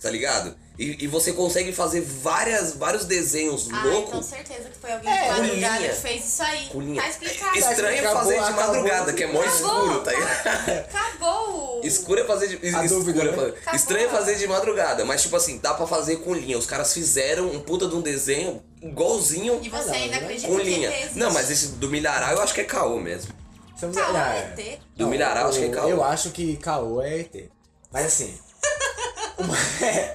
Tá ligado? E, e você consegue fazer várias, vários desenhos Ah, então loucos. certeza que foi alguém É, de com madrugada linha. que fez isso aí. Com linha. Tá explicado. Estranho Acabou- fazer de acabou- madrugada, que é mó escuro, tá ligado? Acabou. Escuro é fazer de. A escuro dúvida, é né? fazer- Acabou. Estranho é fazer de madrugada, mas tipo assim, dá pra fazer com linha. Os caras fizeram um puta de um desenho igualzinho E você Ah, não, ainda acredita com que linha. Existe? Não, mas esse do milharal eu acho que é caô mesmo. Estamos Caô não, é é. ET? Do milharal, acho que é eu- caô. Eu acho que caô é ET. Mas assim. uma,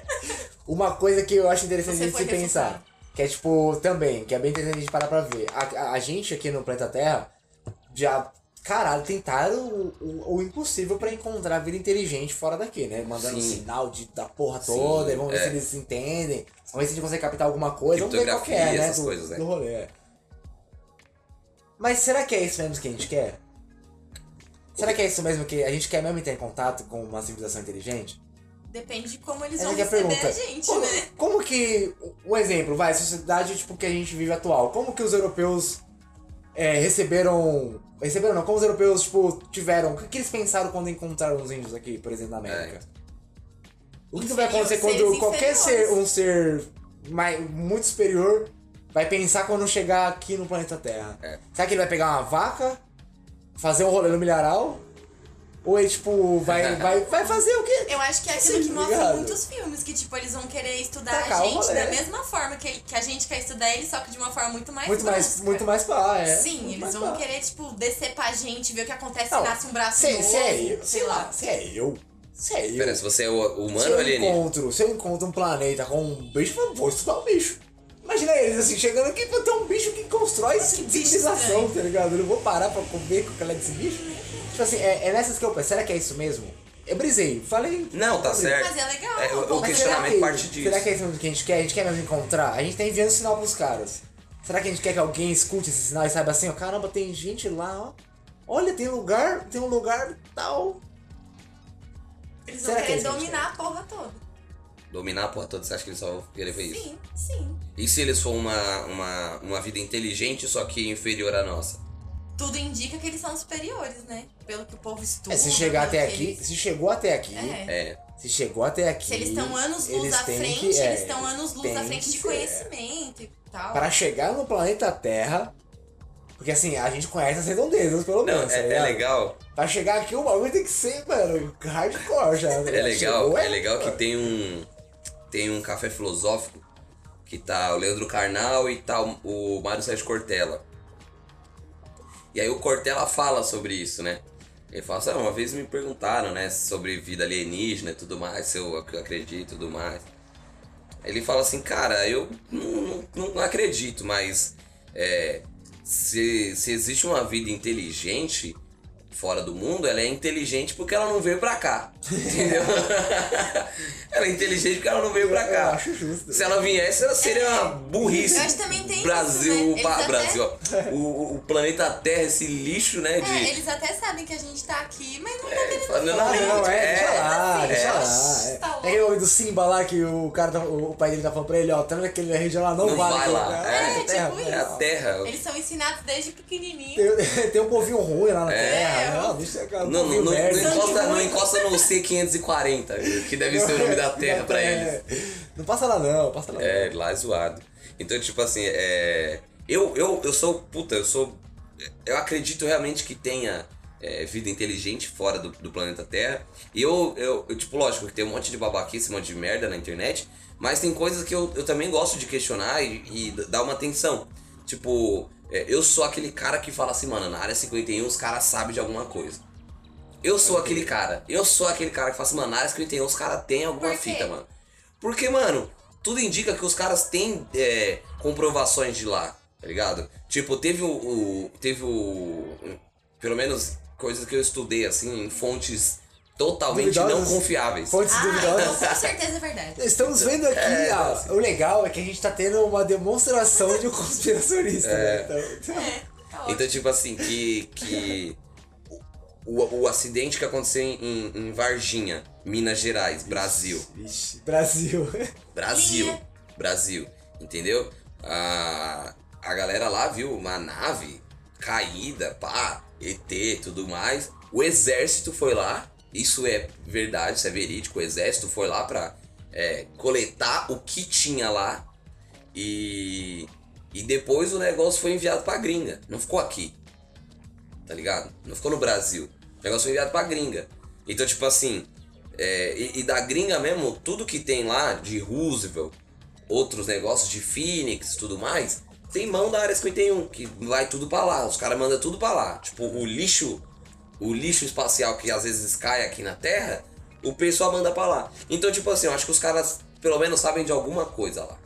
uma coisa que eu acho interessante Você de se pensar. Que é tipo, também, que é bem interessante a gente parar pra ver. A, a- a gente aqui no planeta Terra já. Caralho, tentaram o, o, o impossível pra encontrar vida inteligente fora daqui, né? Mandando Sim. sinal de, da porra Sim, toda, e vamos ver é. se eles se entendem. Vamos ver se a gente consegue captar alguma coisa. Vamos ver qual que é, né? essas Do, coisas, né? do rolê. Mas será que é isso mesmo que a gente quer? Será que é isso mesmo que a gente quer mesmo ter contato com uma civilização inteligente? Depende de como eles Essa vão é a receber pergunta. a gente, como, né? como que. O exemplo, vai, a sociedade tipo, que a gente vive atual. Como que os europeus é, receberam. Receberam não, como os europeus, tipo, tiveram. O que, que eles pensaram quando encontraram os índios aqui, por exemplo, na América? O que, que vai acontecer quando qualquer ser, um ser mais, muito superior vai pensar quando chegar aqui no planeta Terra? É. Será que ele vai pegar uma vaca, fazer um rolê no milharal? Ou ele, tipo, vai, vai, vai fazer o quê? Eu acho que é aquilo Sim, que mostra obrigado. em muitos filmes, que tipo, eles vão querer estudar Tacar a gente da mesma forma que, que a gente quer estudar eles, só que de uma forma muito mais Muito mais, muito mais pá, é. Sim, Muito eles vão pá. querer, tipo, descer pra gente, ver o que acontece Não, se nasce um braço se, novo, se é eu, sei sei lá. se é eu, se é eu. Pera, se você é o se humano eu ou alienígena? encontro, se eu encontro um planeta com um bicho, eu vou estudar um bicho. Imagina eles assim, chegando aqui pra ter um bicho que constrói Que civilização, tá ligado? Eu não vou parar pra comer com aquela desse bicho. Tipo assim, é, é nessas que eu penso, será que é isso mesmo? Eu brisei, falei. Não, tá brisei. certo. Mas é legal. É, o- o questionamento será que, parte disso. Será que é isso mesmo que a gente quer? A gente quer mesmo encontrar? A gente tá enviando sinal pros caras. Será que a gente quer que alguém escute esse sinal e saiba assim, ó, caramba, tem gente lá, ó. Olha, tem lugar, tem um lugar tal. que Eles vão será querer é isso que dominar a porra toda. Dominar a porra toda, você acha que eles só vão querer ver isso? Sim, sim. E se eles for uma, uma, uma vida inteligente, só que inferior à nossa? Tudo indica que eles são superiores, né? Pelo que o povo estuda. É, se chegar até aqui, eles- se chegou até aqui, É. É. se chegou até aqui. Se eles estão anos luz à frente, que- é, eles estão anos luz à frente de ser. conhecimento e tal. Para chegar no planeta Terra, porque assim, a gente conhece as redondezas, pelo Não, menos. tá é, é legal. Pra chegar aqui, o bagulho tem que ser, mano, hardcore já. É legal, Chegou, é legal que tem um tem um café filosófico que tá o Leandro Carnal e tá o o Mário Sérgio Cortella. E aí o Cortella fala sobre isso, né? Ele fala assim, ah, uma vez me perguntaram, né, sobre vida alienígena e tudo mais, se eu ac- acredito e tudo mais. Ele fala assim, cara, eu não, não- não acredito, mas é, se, se existe uma vida inteligente fora do mundo, ela é inteligente porque ela não veio pra cá. Entendeu? ela é inteligente porque ela não veio pra Eu cá. acho justo. Se ela viesse, ela seria uma burrice. Eu acho que também tem Brasil, isso, né? Pa- até- Brasil, ó. o, o planeta Terra, esse lixo, né? De, É, eles até sabem que a gente tá aqui, mas não tá É, querendo fala, não, Ah, não, é, deixa lá, assim, deixa é. lá. É. Tá. É homem do Simba lá que o cara, tá- o pai dele tá falando pra ele, ó, tá vendo aquele região lá, não, Não vale. vai lá. cara. É, a tipo terra, isso. é a Terra. Eles são ensinados desde pequenininho. Tem, tem um povinho ruim lá na É. terra. Não, Não, não, povinho não, não encosta, não encosta no C540, que deve ser o nome da Terra pra eles. Não passa lá não, passa lá É, lá é zoado. Então, tipo assim, é. Eu, eu, eu sou. Puta, eu sou. Eu acredito realmente que tenha é, vida inteligente fora do, do planeta Terra. E eu, eu, eu, tipo, lógico que tem um monte de babaquice, um monte de merda na internet. Mas tem coisas que eu, eu também gosto de questionar e, e dar uma atenção. Tipo, é, eu sou aquele cara que fala assim, mano, na área 51 os caras sabem de alguma coisa. Eu sou aquele cara. Eu sou aquele cara que fala assim, mano, na área 51 os caras têm alguma Por quê? fita, mano. Porque, mano, tudo indica que os caras têm é, comprovações de lá. Tá ligado? Tipo, teve o. o- teve o. Pelo menos coisas que eu estudei, assim, em fontes totalmente não Duvidosas? confiáveis. Fontes Ah, então duvidosas. com certeza é verdade. Estamos vendo aqui, É, ah, assim. o legal é que a gente tá tendo uma demonstração de um conspiracionista, né? Então, É, tá ótimo. Então, tipo assim, que. que o, o acidente que aconteceu em, em Varginha, Minas Gerais, Brasil. Vixe, Brasil. Brasil. Linha. Brasil. Entendeu? A, a galera lá viu uma nave caída, pá, ET e tudo mais. O exército foi lá. Isso é verdade, isso é verídico. O exército foi lá pra é, coletar o que tinha lá. E, e depois o negócio foi enviado pra gringa. Não ficou aqui. Tá ligado? Não ficou no Brasil. O negócio foi enviado pra gringa. Então, tipo assim, é, e, e da gringa mesmo, tudo que tem lá de Roosevelt, outros negócios de Phoenix tudo mais, tem mão da área 51, que vai tudo pra lá. Os caras mandam tudo pra lá. Tipo, o lixo, o lixo espacial que às vezes cai aqui na Terra, o pessoal manda pra lá. Então, tipo assim, eu acho que os caras pelo menos sabem de alguma coisa lá.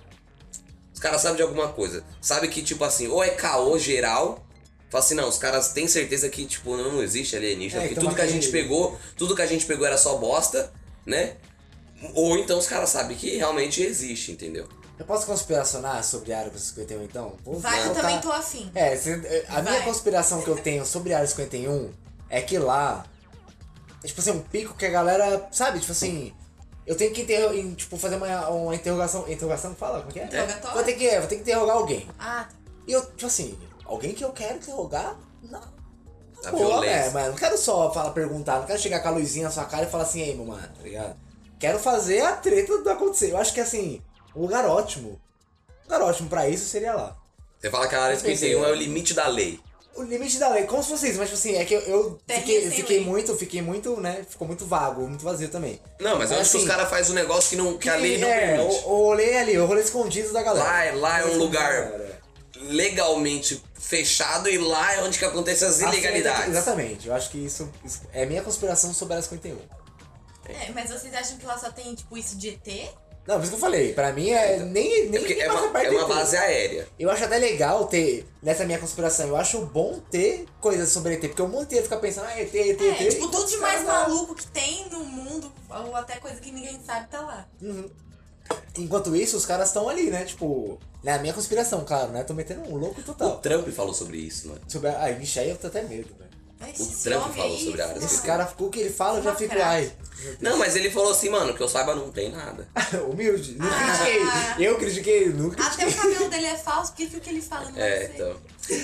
Os caras sabem de alguma coisa. Sabe que, tipo assim, ou é caô geral. Fala assim, não, os caras têm certeza que, tipo, não existe alienígena. É, porque então tudo que a gente pegou, tudo que a gente pegou era só bosta, né? Ou então os caras sabem que realmente existe, entendeu? Eu posso conspiracionar sobre a Área 51, então? Vou Vai que eu voltar- também tô afim. É, cê- a minha Vai. conspiração que eu tenho sobre a Área 51 é que lá. É tipo assim, um pico que a galera. Sabe, tipo assim. Eu tenho que ter, em, tipo, fazer uma, uma interrogação. Interrogação fala? Como que é? Interrogatório? Vou ter que, vou ter que interrogar alguém. Ah, E eu, tipo assim, alguém que eu quero interrogar? Não. A Pô, violência. é, mas não quero só falar, perguntar, não quero chegar com a luzinha na sua cara e falar assim, ei, meu mano, tá ligado? Quero fazer a treta do acontecer. Eu acho que assim, um lugar ótimo. Um lugar ótimo pra isso seria lá. Você fala que a área Eu pensei, 51 é né? o limite da lei. O limite da lei, como se fosse isso, mas tipo assim, é que eu, eu fiquei, fiquei muito, fiquei muito, né? Ficou muito vago, muito vazio também. Não, mas eu acho que os assim, caras fazem um negócio que, não, que a lei não é, permite. o, o rolê ali, o rolê escondido da galera. Lá é- lá é um lugar-. Legalmente fechado e lá é onde que acontecem as Assim, ilegalidades. Exatamente, eu acho que isso, isso é minha conspiração sobre a Área 51. é, mas vocês acham que lá só tem, tipo, isso de ET? Não, por isso que eu falei, pra mim é nem, É nem, é passa uma, é uma base aérea. Eu acho até legal ter, nessa minha conspiração, eu acho bom ter coisas sobre ET, porque o mundo inteiro fica pensando, ah, ET, ET, É, ET. tipo, tudo de mais maluco que tem no mundo, ou até coisa que ninguém sabe, tá lá. Enquanto isso, os caras estão ali, né? Tipo, na minha conspiração, claro, né? Tô metendo um louco O total. Trump falou sobre isso, né? Sobre a... Ai, vixe, aí eu tô até medo, velho. O Trump falou sobre a área Esse cara, o que ele fala, eu já fico, ai. Não, mas ele falou assim, mano, que eu saiba não tem nada. Humilde. Não Ah. critiquei. Eu critiquei, não Até critiquei. o cabelo dele é falso, porque o que ele fala não É, sei. então.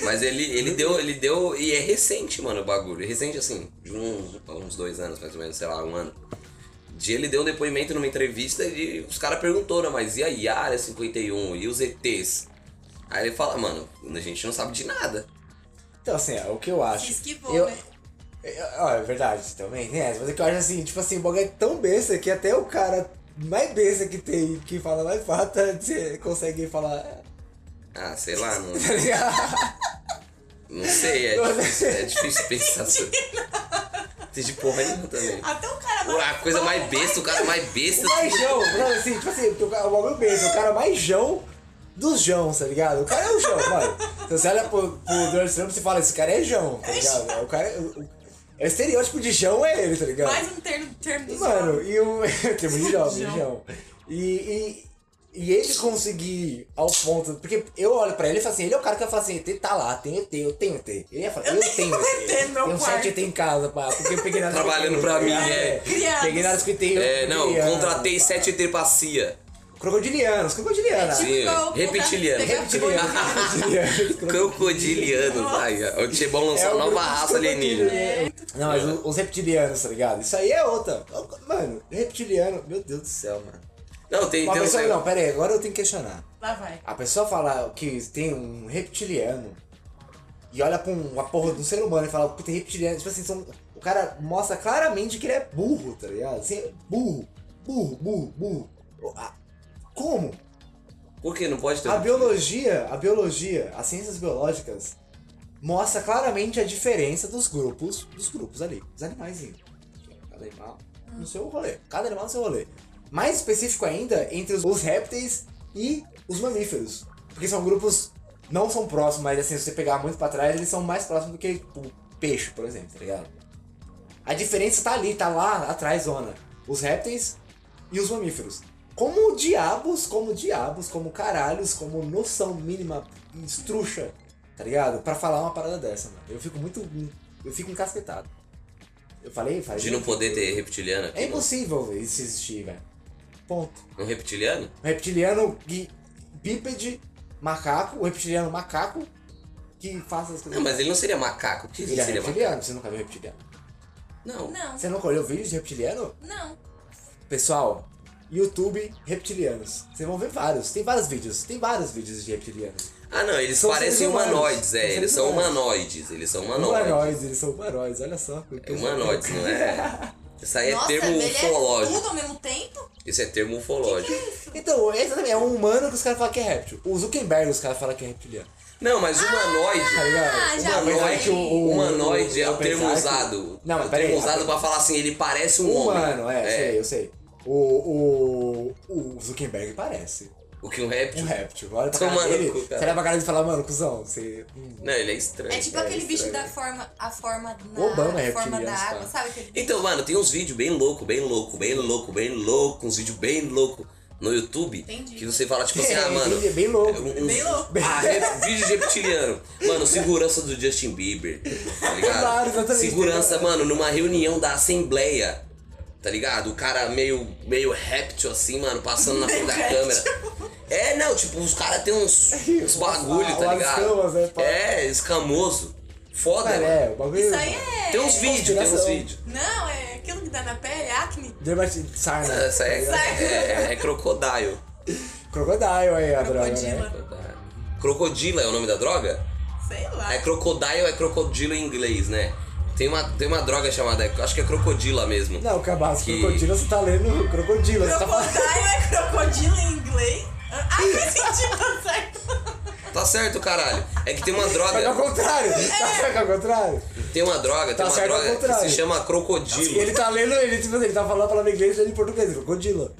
Mas ele, ele deu, ele deu. E é recente, mano, o bagulho. É recente assim, de uns, uns dois anos, mais ou menos, sei lá, um ano. De ele deu um depoimento numa entrevista e os caras perguntaram, mas e aí, a área 51 e os ETs? Aí ele fala, mano, a gente não sabe de nada. Então, assim, é o que eu acho. Se esquivou, eu, né? É, é verdade também, né? Mas é que eu acho assim, tipo assim, o bagulho é tão besta que até o cara mais besta que tem, que fala mais você consegue falar. Ah, sei lá, não, Tá ligado? não sei, é difícil, é difícil pensar sobre. De porra nenhuma também. Até o cara mais A coisa mais besta, o cara mais besta. O mais jão, assim, tipo assim, o bagulho besta, o cara mais jão dos jãos, tá ligado? O cara é o jão, mano. Então você olha pro, pro Donald Trump e fala, esse cara é jão, tá ligado? É O cara. O, o, é o estereótipo de jão é ele, tá ligado? Mais um termo, termo do Mano, e o. Termo de jovem, Jão. Jão. E, e, e ele conseguir ao ponto. Porque eu olho pra ele e falo assim: ele é o cara que vai falar assim: ET tá lá, tem ET, eu tenho ET. Ele ia falar: eu, tenho ET. ET meu Tenho quarto. sete ET em casa, pá. Porque eu peguei na Trabalhando pra mim, é. Criados. Peguei na 51. É, não, criança, contratei pá. sete ET pra CIA. Crocodilianos, crocodilianos. Tipo Sim, igual o reptiliano. pegar- Reptilianos, crocodilianos. Ai, ó, o Tchebon lançou É nova raça alienígena. Não, mas o- os reptilianos, tá ligado? Isso aí é outra. Mano, reptiliano, meu Deus do céu, mano. Não, tem, Uma tem um pessoa, negócio- não, pera aí, agora eu tenho que questionar. Lá vai. A pessoa fala que tem um reptiliano e olha pra um- uma porra de um ser humano e fala que tem reptiliano, tipo assim, são, o cara mostra claramente que ele é burro, tá ligado? Assim, burro, burro, burro, burro. Ah, Como? Por que não pode ter A biologia, a biologia, as ciências biológicas mostra claramente a diferença dos grupos, dos grupos ali, os animais. Cada animal no seu rolê, cada animal no seu rolê. Mais específico ainda entre os, os répteis e os mamíferos, porque são grupos não são próximos, mas assim, se você pegar muito pra trás, eles são mais próximos do que tipo, o peixe, por exemplo, tá ligado? A diferença tá ali, tá lá atrás, zona. Os répteis e os mamíferos. Como diabos, como diabos, como caralhos, como noção mínima estruxa, tá ligado? Pra falar uma parada dessa, mano. Eu fico muito. Eu fico encasquetado. Eu falei, falei. De não poder ter reptiliano aqui. É não? impossível isso existir, velho. Ponto. Um reptiliano? Um reptiliano gui- bípede, macaco, o reptiliano macaco que faz as coisas. Não, mas ele não seria macaco. Que ele, Ele é seria reptiliano, você nunca viu reptiliano. macaco? Não. Não, Você nunca olhou vídeos de reptiliano? não. Pessoal, YouTube reptilianos. Vocês vão ver vários. Tem vários vídeos. Tem vários vídeos de reptilianos. Ah, não, eles São parecem humanoides, é. Eles são humanoides. Eles são humanoides. Humanoides, eles são humanoides, olha só. É humanoides, não é? Isso aí é Nossa, termo é ufológico. tudo ao mesmo tempo? Isso é termo ufológico. Então, exatamente, é um humano que os caras falam que é réptil. O Zuckerberg os caras falam que é reptiliano. Não, mas humanoide. Tá? Ah, já Humanoide, o- humanoide é o termo que- usado. Não, é mas o peraí, termo usado pra falar assim, ele parece um homem. Humano, é, sei, eu sei. O, o, o Zuckerberg parece O que um réptil? um réptil. Olha pra cara dele, cu, cara. você olha pra cara e fala, mano, cuzão, você... hum, Não, ele é estranho. É tipo É, aquele bicho estranho. da forma, a forma na O Obama é forma da água, cara. sabe aquele bicho? Então, mano, tem uns vídeos bem louco, bem louco, bem louco, bem louco, uns vídeos bem louco no YouTube. Entendi. Que você fala, tipo assim, É, ah, mano. é bem louco. um- um- Bem louco. Ah, vídeo de reptiliano. Mano, segurança do Justin Bieber. Tá ligado? Claro, exatamente. Segurança, mano, numa reunião da Assembleia. Tá ligado? O cara meio, meio réptil assim, mano, passando na frente da câmera. É, não, tipo, os caras têm uns, uns bagulho, tá ligado? escamas, né. É, escamoso. Foda, Cara, é, o bagulho... Isso aí é... Tem uns vídeos, tem uns vídeos. Não, é aquilo que dá na pele, acne. Dermati... Sarna. Essa é, Sai. é, é crocodile. Crocodile aí, a droga, Crocodila. né? Crocodila é o nome da droga? Sei lá. É crocodile, é crocodilo em inglês, né? Tem uma, tem uma droga chamada, acho que é crocodila mesmo. Não, Cabaço, Que- você tá lendo crocodilo, você tá falando... Crocodile é crocodilo em inglês? Ah, faz sentido, tá certo. Tá certo, caralho. É que tem uma Só que ao droga, contrário, tá certo ao contrário. tem uma droga, tem Tá uma certo ao droga que se chama crocodilo. Ele tá lendo, ele, tipo, ele tá falando a palavra em inglês e ele em português, crocodilo.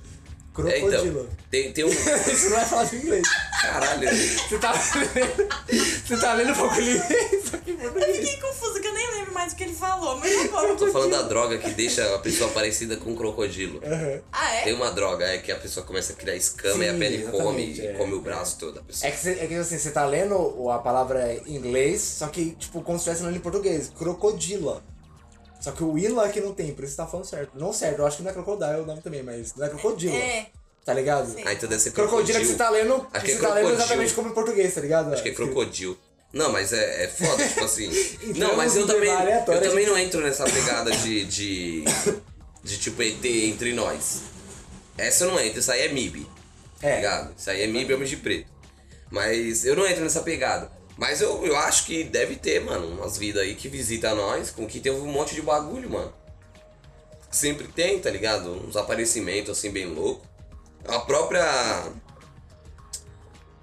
É, Crocodilo. então, tem, tem um... Isso não é falar em inglês. Caralho. Você tá lendo, você tá lendo um pouco inglês, só que em português. Fiquei confusa que eu nem lembro mais o que ele falou, mas tá bom. Tô falando da droga que deixa a pessoa parecida com um crocodilo. Ah, é? Tem uma droga, é que a pessoa começa a criar escama e a Sim, pele come exatamente, e é. come o braço todo da pessoa. É que, você, é que assim, você tá lendo a palavra em inglês, só que, tipo, como se estivesse lendo em português. Crocodila. Só que o ila aqui não tem, por isso você tá falando certo. Não certo, eu acho que não é crocodile o nome também, mas não é crocodila. É. Tá ligado? Ah, então deve ser Crocodilo que você tá lendo, Acho que que é você tá lendo crocodilo. exatamente como em português, tá ligado? Acho que é crocodilo. Não, mas é, é foda, tipo assim. Então, não, mas eu um também. Eu também gente- não entro nessa pegada de. de. de tipo ET entre nós. Essa eu não entro, isso aí é MIB. Tá É. ligado? Isso aí é MIB homem de preto. Mas eu não entro nessa pegada. Mas eu, eu acho que deve ter, mano, umas vidas aí que visita nós, com que tem um monte de bagulho, mano. Sempre tem, tá ligado? Uns aparecimentos assim bem loucos. A própria.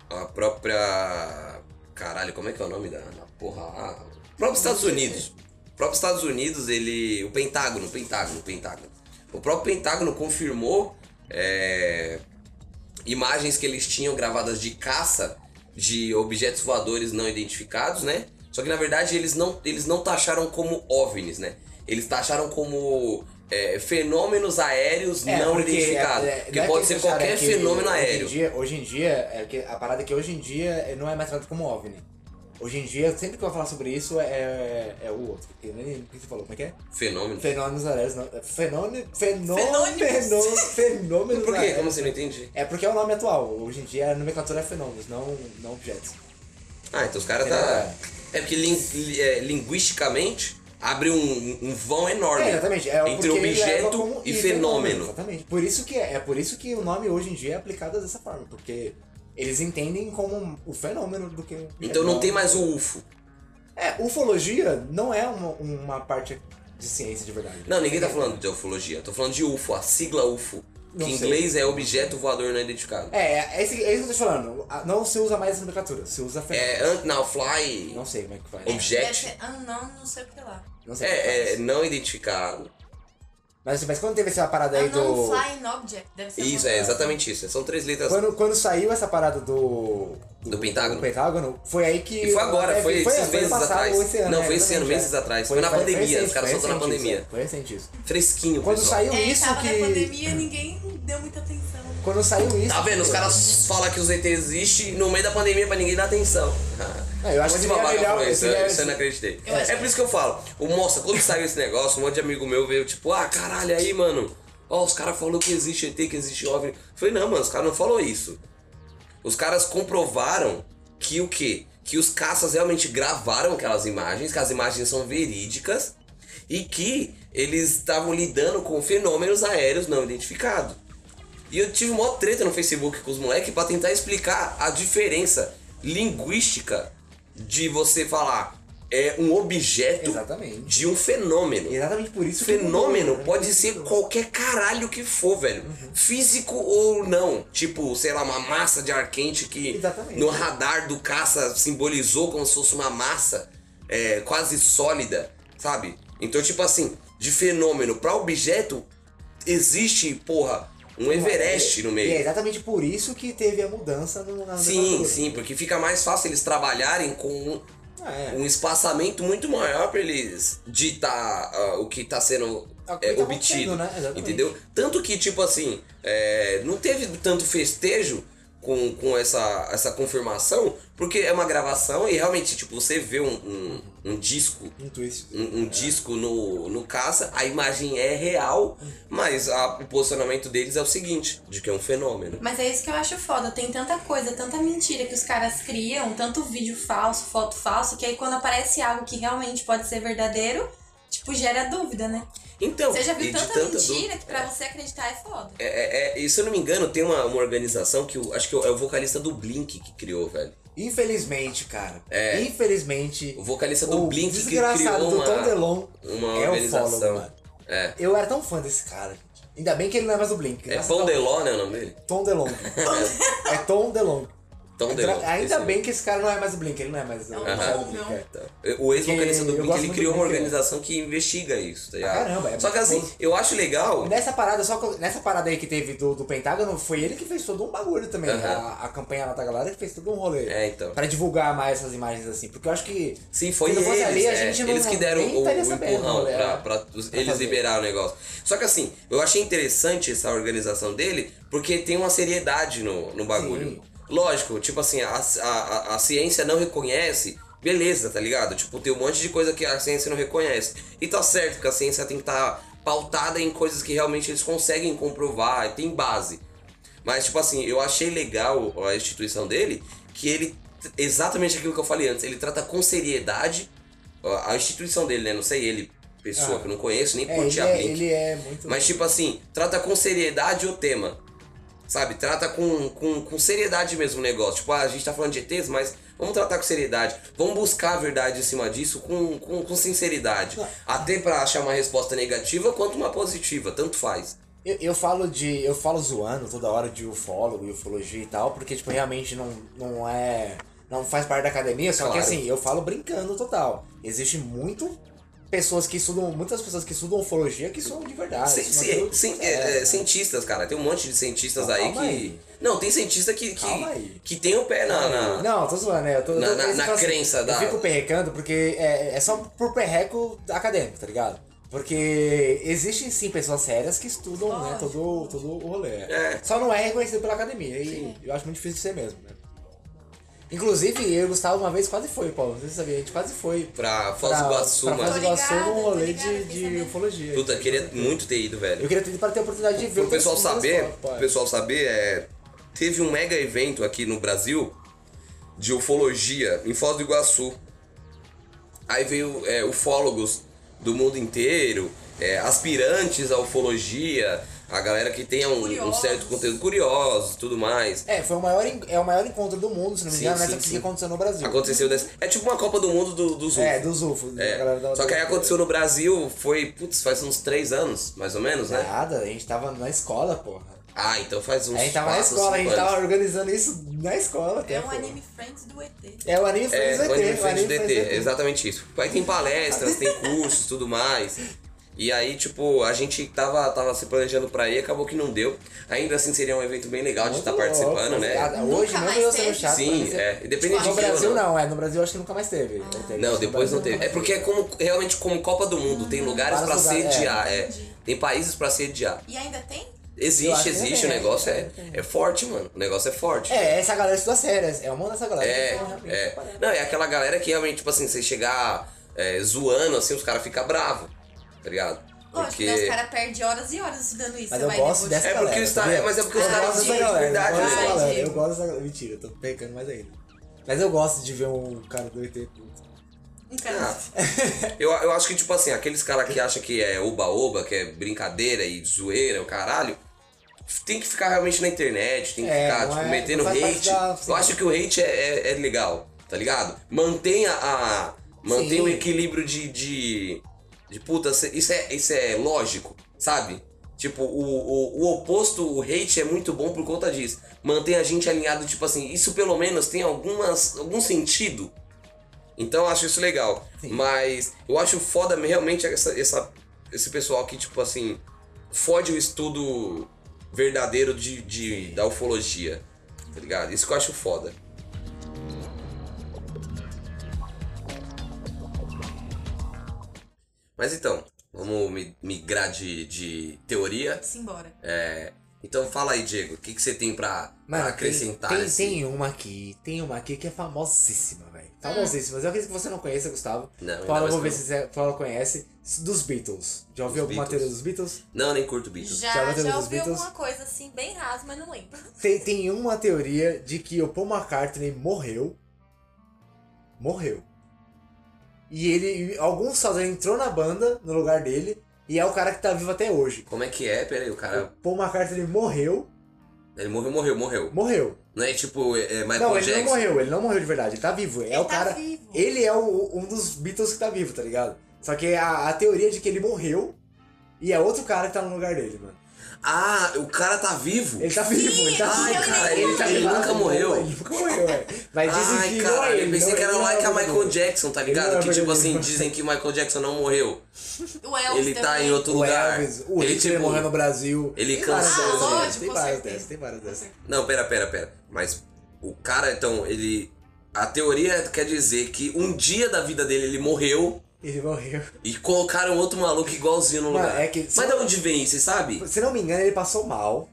A própria. Caralho, como é que é o nome da, porra? O próprio Estados Unidos. O próprio Estados Unidos, ele. O Pentágono, Pentágono, Pentágono. O próprio Pentágono confirmou é, imagens que eles tinham gravadas de caça de objetos voadores não identificados, né? Só que na verdade eles não, eles não taxaram como OVNIs, né? Eles taxaram como é, fenômenos aéreos É, não identificados. é, é, porque não é pode que ser qualquer que fenômeno hoje aéreo. Em dia, hoje em dia, é que a parada é que hoje em dia não é mais tratado como OVNI. Hoje em dia, sempre que eu vou falar sobre isso, é, é o outro. Eu nem lembro o que você falou, como é que é? Fenômeno. Fenômenos aéreos, não. é Fenômeno. Fenômeno. Fenômenos. Fenômenos Por quê? Como assim? Não entendi. É porque é o nome atual. Hoje em dia a nomenclatura é fenômenos, não, não objetos. Ah, então os caras tá. É porque lin- li- é, linguisticamente abre um, um vão enorme É, exatamente. É entre leva objeto e fenômeno. Exatamente. Por isso que é, é por isso que o nome hoje em dia é aplicado dessa forma, porque eles entendem como o fenômeno do que. Então não tem mais o UFO. É, ufologia não é uma, uma parte de ciência de verdade. Não, ninguém tá falando de ufologia. Tô falando de UFO, a sigla UFO. Que Não em sei. inglês é objeto voador não identificado. É, é, esse- é isso que eu tô te falando. A- Não se usa mais essa nomenclatura, se usa fenômeno. É, now fly, Não sei como é que faz. Objeto. ah, não, não sei o que lá. Não sei é que É, é não identificado. Mas, mas quando teve essa parada aí não, do. Flying Object. Deve ser Isso, é exatamente isso. São três letras. Quando, quando saiu essa parada do. Do Pentágono? do Pentágono, foi aí que. E foi agora, é, foi esses ano meses passado atrás. esse ano, Não, foi esse ano, meses é. atrás. Foi na pandemia, recente, os caras foi soltaram na pandemia. Foi recente isso. Fresquinho, Quando pessoal. saiu É, isso que. na pandemia ninguém deu muita atenção. Quando saiu isso. Tá vendo? Os caras falam que os ET existem no meio da pandemia pra ninguém dar atenção. É, eu acho que babaca melhor- falou isso, eu- isso eu não acreditei. Eu É por isso que eu falo. O moça, quando saiu esse negócio, um monte de amigo meu veio tipo, ah, caralho, aí, mano. Ó, os caras falaram que existe ET, que existe OVNI. Eu falei, não, mano, os caras não falou isso. Os caras comprovaram que o quê? Que os caças realmente gravaram aquelas imagens, que as imagens são verídicas e que eles estavam lidando com fenômenos aéreos não identificados. E eu tive uma treta no Facebook com os moleques pra tentar explicar a diferença linguística de você falar é um objeto Exatamente. de um fenômeno. Exatamente por isso que Fenômeno mudou, pode ser qualquer caralho que for, velho. Físico ou não. Tipo, sei lá, uma massa de ar quente que Exatamente. no radar do caça simbolizou como se fosse uma massa é, quase sólida, sabe? Então, tipo assim, de fenômeno pra objeto, existe, porra, um Everest no E é meio. exatamente por isso que teve a mudança no, na Sim, sim, porque fica mais fácil eles trabalharem com É. um espaçamento muito maior pra eles ditar ah, o que tá sendo É que é, tá obtido. né? Entendeu? Tanto que, tipo assim, é, não teve tanto festejo com, com essa, essa confirmação, porque é uma gravação e realmente, tipo, você vê um, um, um disco. Um twist. Um, um disco no, no caça, a imagem é real, mas a- o posicionamento deles é o seguinte: de que é um fenômeno. Mas é isso que eu acho foda. Tem tanta coisa, tanta mentira que os caras criam, tanto vídeo falso, foto falso, que aí quando aparece algo que realmente pode ser verdadeiro, tipo, gera dúvida, né? Então, Você já viu e de tanta tanta mentira dú- que pra você acreditar é foda. É, é, é, e se eu não me engano, tem uma, uma organização que eu, acho que é o vocalista do Blink que criou, velho. Infelizmente, cara. É. Infelizmente. O vocalista do o Blink que desgraçado criou do uma, Tom DeLonge uma é o organização. follow, mano. É. Eu era tão fã desse cara. Ainda bem que ele não é mais o Blink. É ao- Deló, né, o nome dele? Tom DeLonge. é Tom Ainda esse bem que esse cara não é mais o Blink. Ele não é mais o, É o não. é. O ex-vocalista do Blink, ele criou uma organização que investiga isso, tá ligado? caramba, é Só que assim, eu acho legal. Nessa parada, só que- nessa parada aí que teve do, do Pentágono, foi ele que fez todo um bagulho também. Aham. A, a campanha Nota Galera que fez todo um rolê. É, então. Pra divulgar mais essas imagens assim. Porque eu acho que. Sim, foi se não eles, ali, a é, gente não- eles que deram o, o empurrão né? pra, pra os- eles fazer. liberar o negócio. Só que assim, eu achei interessante essa organização dele, porque tem uma seriedade no, no bagulho. Sim. Lógico, tipo assim, a, a, a- ciência não reconhece, beleza, tá ligado? Tipo, tem um monte de coisa que a ciência não reconhece. E tá certo que a ciência tem que estar pautada em coisas que realmente eles conseguem comprovar, e tem base. Mas, tipo assim, eu achei legal a instituição dele, que ele, exatamente aquilo que eu falei antes, ele trata com seriedade a instituição dele, né? Não sei ele, pessoa Ah. que eu não conheço, nem É, curti ele, a é, Blink. ele é muito. Mas, tipo assim, trata com seriedade o tema. Sabe? Trata com, com, com seriedade mesmo o negócio. Tipo, ah, a gente tá falando de ETs, mas vamos tratar com seriedade. Vamos buscar a verdade em cima disso com, com, com sinceridade. Até pra achar uma resposta negativa quanto uma positiva. Tanto faz. Eu, eu falo de. Eu falo zoando toda hora de ufólogo e ufologia e tal, porque, tipo, realmente não, não é. Não faz parte da academia, só que Claro. assim, eu falo brincando total. Existe muito pessoas que estudam. Muitas pessoas que estudam ufologia que são de verdade. Isso não ci- é é, né? cientistas, cara. Tem um monte de cientistas aí que. aí. Não, tem cientista que, que, que tem o pé na. na- Não, tô zoando, né? Eu tô, eu Na- tô- na- eu na fico crença eu da- fico perrecando porque é, é só por perreco acadêmico, tá ligado? Porque existem sim pessoas sérias que estudam né, Lógico. todo, todo o rolê. É. Só não é reconhecido pela academia. E eu acho muito difícil de ser mesmo, né? Inclusive, eu e o Gustavo uma vez quase foi, Paulo. Você sabia, a gente quase foi. Pra Foz pra- do Iguaçu, pra mano. Foz do Iguaçu num rolê de, de ufologia. Puta, queria muito ter ido, velho. Eu queria ter para ter a oportunidade de ver Pro o pessoal saber, pro pessoal saber, é, teve um mega evento aqui no Brasil de ufologia em Foz do Iguaçu. Aí veio é, ufólogos do mundo inteiro, é, aspirantes à ufologia, a galera que tenha um, um certo conteúdo curioso, tudo mais. É, foi o maior, é o maior encontro do mundo, se não me engano, sim, nessa que aconteceu no Brasil. Aconteceu desse, é tipo uma Copa do Mundo do, dos É, UFO. dos UFOs. da É, da- Só que aí aconteceu no Brasil, foi, putz, faz uns três anos, mais ou menos, né? Nada, a gente tava na escola, porra. Ah, então faz uns A gente tava na escola, a gente anos. tava organizando isso na escola. até, É um pô. anime Friends do ET. É o anime Friends É, do o anime ET. Friends do ET, Friends do ET. exatamente isso. Aí tem palestras, tem cursos, tudo mais. E aí, tipo, a gente tava, tava se planejando pra ir, acabou que não deu. Ainda assim seria um evento bem legal de estar participando, louco. né? Ah, Hoje Nunca não mais eu sendo chato. Sim, mas é. Independente No de que Brasil não. não, é. No Brasil eu acho que nunca mais teve. Ou teve. Não, No depois não teve. É porque é como, realmente como Copa do Mundo, tem lugares pra lugares, sediar, é. Entendi. Tem países pra sediar. E ainda tem? Existe, existe, o negócio é, é, é forte, mano. O negócio é forte. É, essa galera estuda sério. É uma dessa galera. É, que realmente é. Não, é aquela galera que realmente, tipo assim, você chegar é, zoando, assim, os caras ficam bravos, tá ligado? Lógico, né? Os caras perdem horas e horas estudando isso. Mas eu gosto dessa É porque galera. está- é, mas é porque os eu caras gosto dessa de galera. verdade, eu gosto dessa né? galera. Eu gosto dessa galera. Mentira, eu tô pecando mais ainda. Mas eu gosto de ver um cara do ET puto. Um cara- Ah, eu, eu acho que, tipo assim, aqueles caras que acham que é oba-oba, que é brincadeira e zoeira, o caralho, tem que ficar realmente na internet, tem que É, ficar, tipo, é- metendo hate. da- Eu acho que o hate é, é, é legal, tá ligado? Mantenha a. Mantenha o Sim. equilíbrio de. de, de puta, isso é, isso é lógico, sabe? Tipo, o, o, o oposto, o hate é muito bom por conta disso. Mantém a gente alinhado, tipo assim, isso pelo menos tem algumas, algum sentido. Então eu acho isso legal. Mas eu acho foda realmente essa, essa, esse pessoal que, tipo assim, fode o estudo verdadeiro de, de, da ufologia. Tá ligado? Isso que eu acho foda. Mas então, vamos mi- migrar de, de teoria. Simbora. É, então fala aí, Diego, o que, que você tem pra, pra Mano, acrescentar tem, tem, nesse- tem uma aqui, tem uma aqui que é famosíssima, velho. Famosíssima. Eu acredito que você não conheça, Gustavo. Não, Fala, vou ver se você fala, conhece. Dos Beatles. Já ouviu alguma Beatles. teoria dos Beatles? Não, nem curto Beatles. Já Já, já ouvi Beatles? alguma coisa assim, bem raso, mas não lembro. Tem, tem uma teoria de que o Paul McCartney morreu. Morreu. E ele, alguns ele entrou na banda, no lugar dele, e é o cara que tá vivo até hoje. Como é que é? Pera aí, o O cara. Paul McCartney morreu, Ele morreu, morreu, morreu. morreu. Não é tipo é, é Michael não, ele Jackson. não morreu, ele não morreu de verdade, ele tá vivo. É Ele o tá cara. vivo. Ele é o- um dos Beatles que tá vivo, tá ligado? Só que a, a teoria de que ele morreu e é outro cara que tá no lugar dele, mano. Ah, o cara tá vivo? Ele tá vivo, ele tá Ai, vivo. cara, ele, tá ele vivo. nunca morreu. Ele nunca morreu, é. Mas dizem Ai, que não é caralho, ele. eu pensei não- que era não like é a o Michael. Jackson, tá ligado? é que tipo assim, dizem que Michael Jackson não morreu. O Elvis Ele tá também. em outro O lugar. Elvis, o ele tipo. morreu no Brasil. ele várias cansou, Ah, lógico, Tem várias dessas, tem várias dessas. Não, pera, pera, pera. Mas o cara, então, ele. A teoria quer dizer que um dia da vida dele ele morreu Ele morreu. e colocaram outro maluco igualzinho no Mano, lugar. é que- Mas de onde vem você sabe? Se não me engano, ele passou mal.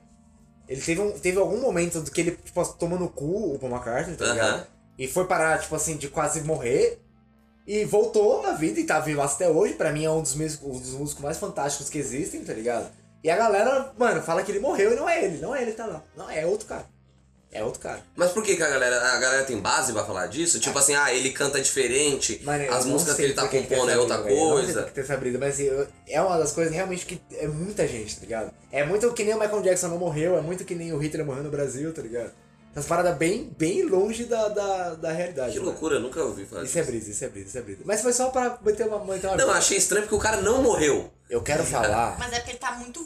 Ele teve, um, teve algum momento do que ele, tipo, tomou no cu o Paul McCartney, tá Aham. ligado? E foi parar, tipo assim, de quase morrer. E voltou à vida e tá vivo até hoje. Pra mim é um dos, meus, um dos músicos mais fantásticos que existem, tá ligado? E a galera, mano, fala que ele morreu e não é ele. Não é ele que tá lá. Não, é outro cara. É outro cara. Mas por que, que a galera. A galera tem base pra falar disso? Tipo assim, ah, ele canta diferente, Mano, as músicas que ele tá compondo é outra briga, coisa. tem essa briga, mas assim, eu- é uma das coisas realmente que é muita gente, tá ligado? É muito que nem o Michael Jackson não morreu, é muito que nem o Hitler morreu no Brasil, tá ligado? Essas paradas bem, bem longe da, da, da realidade. Que mano. loucura, eu nunca ouvi falar Isso é disso. brisa, isso é brisa, isso é brisa. Mas foi só pra meter uma, meter uma Não, achei estranho porque o cara não morreu. Eu quero falar. Mas é porque ele tá muito.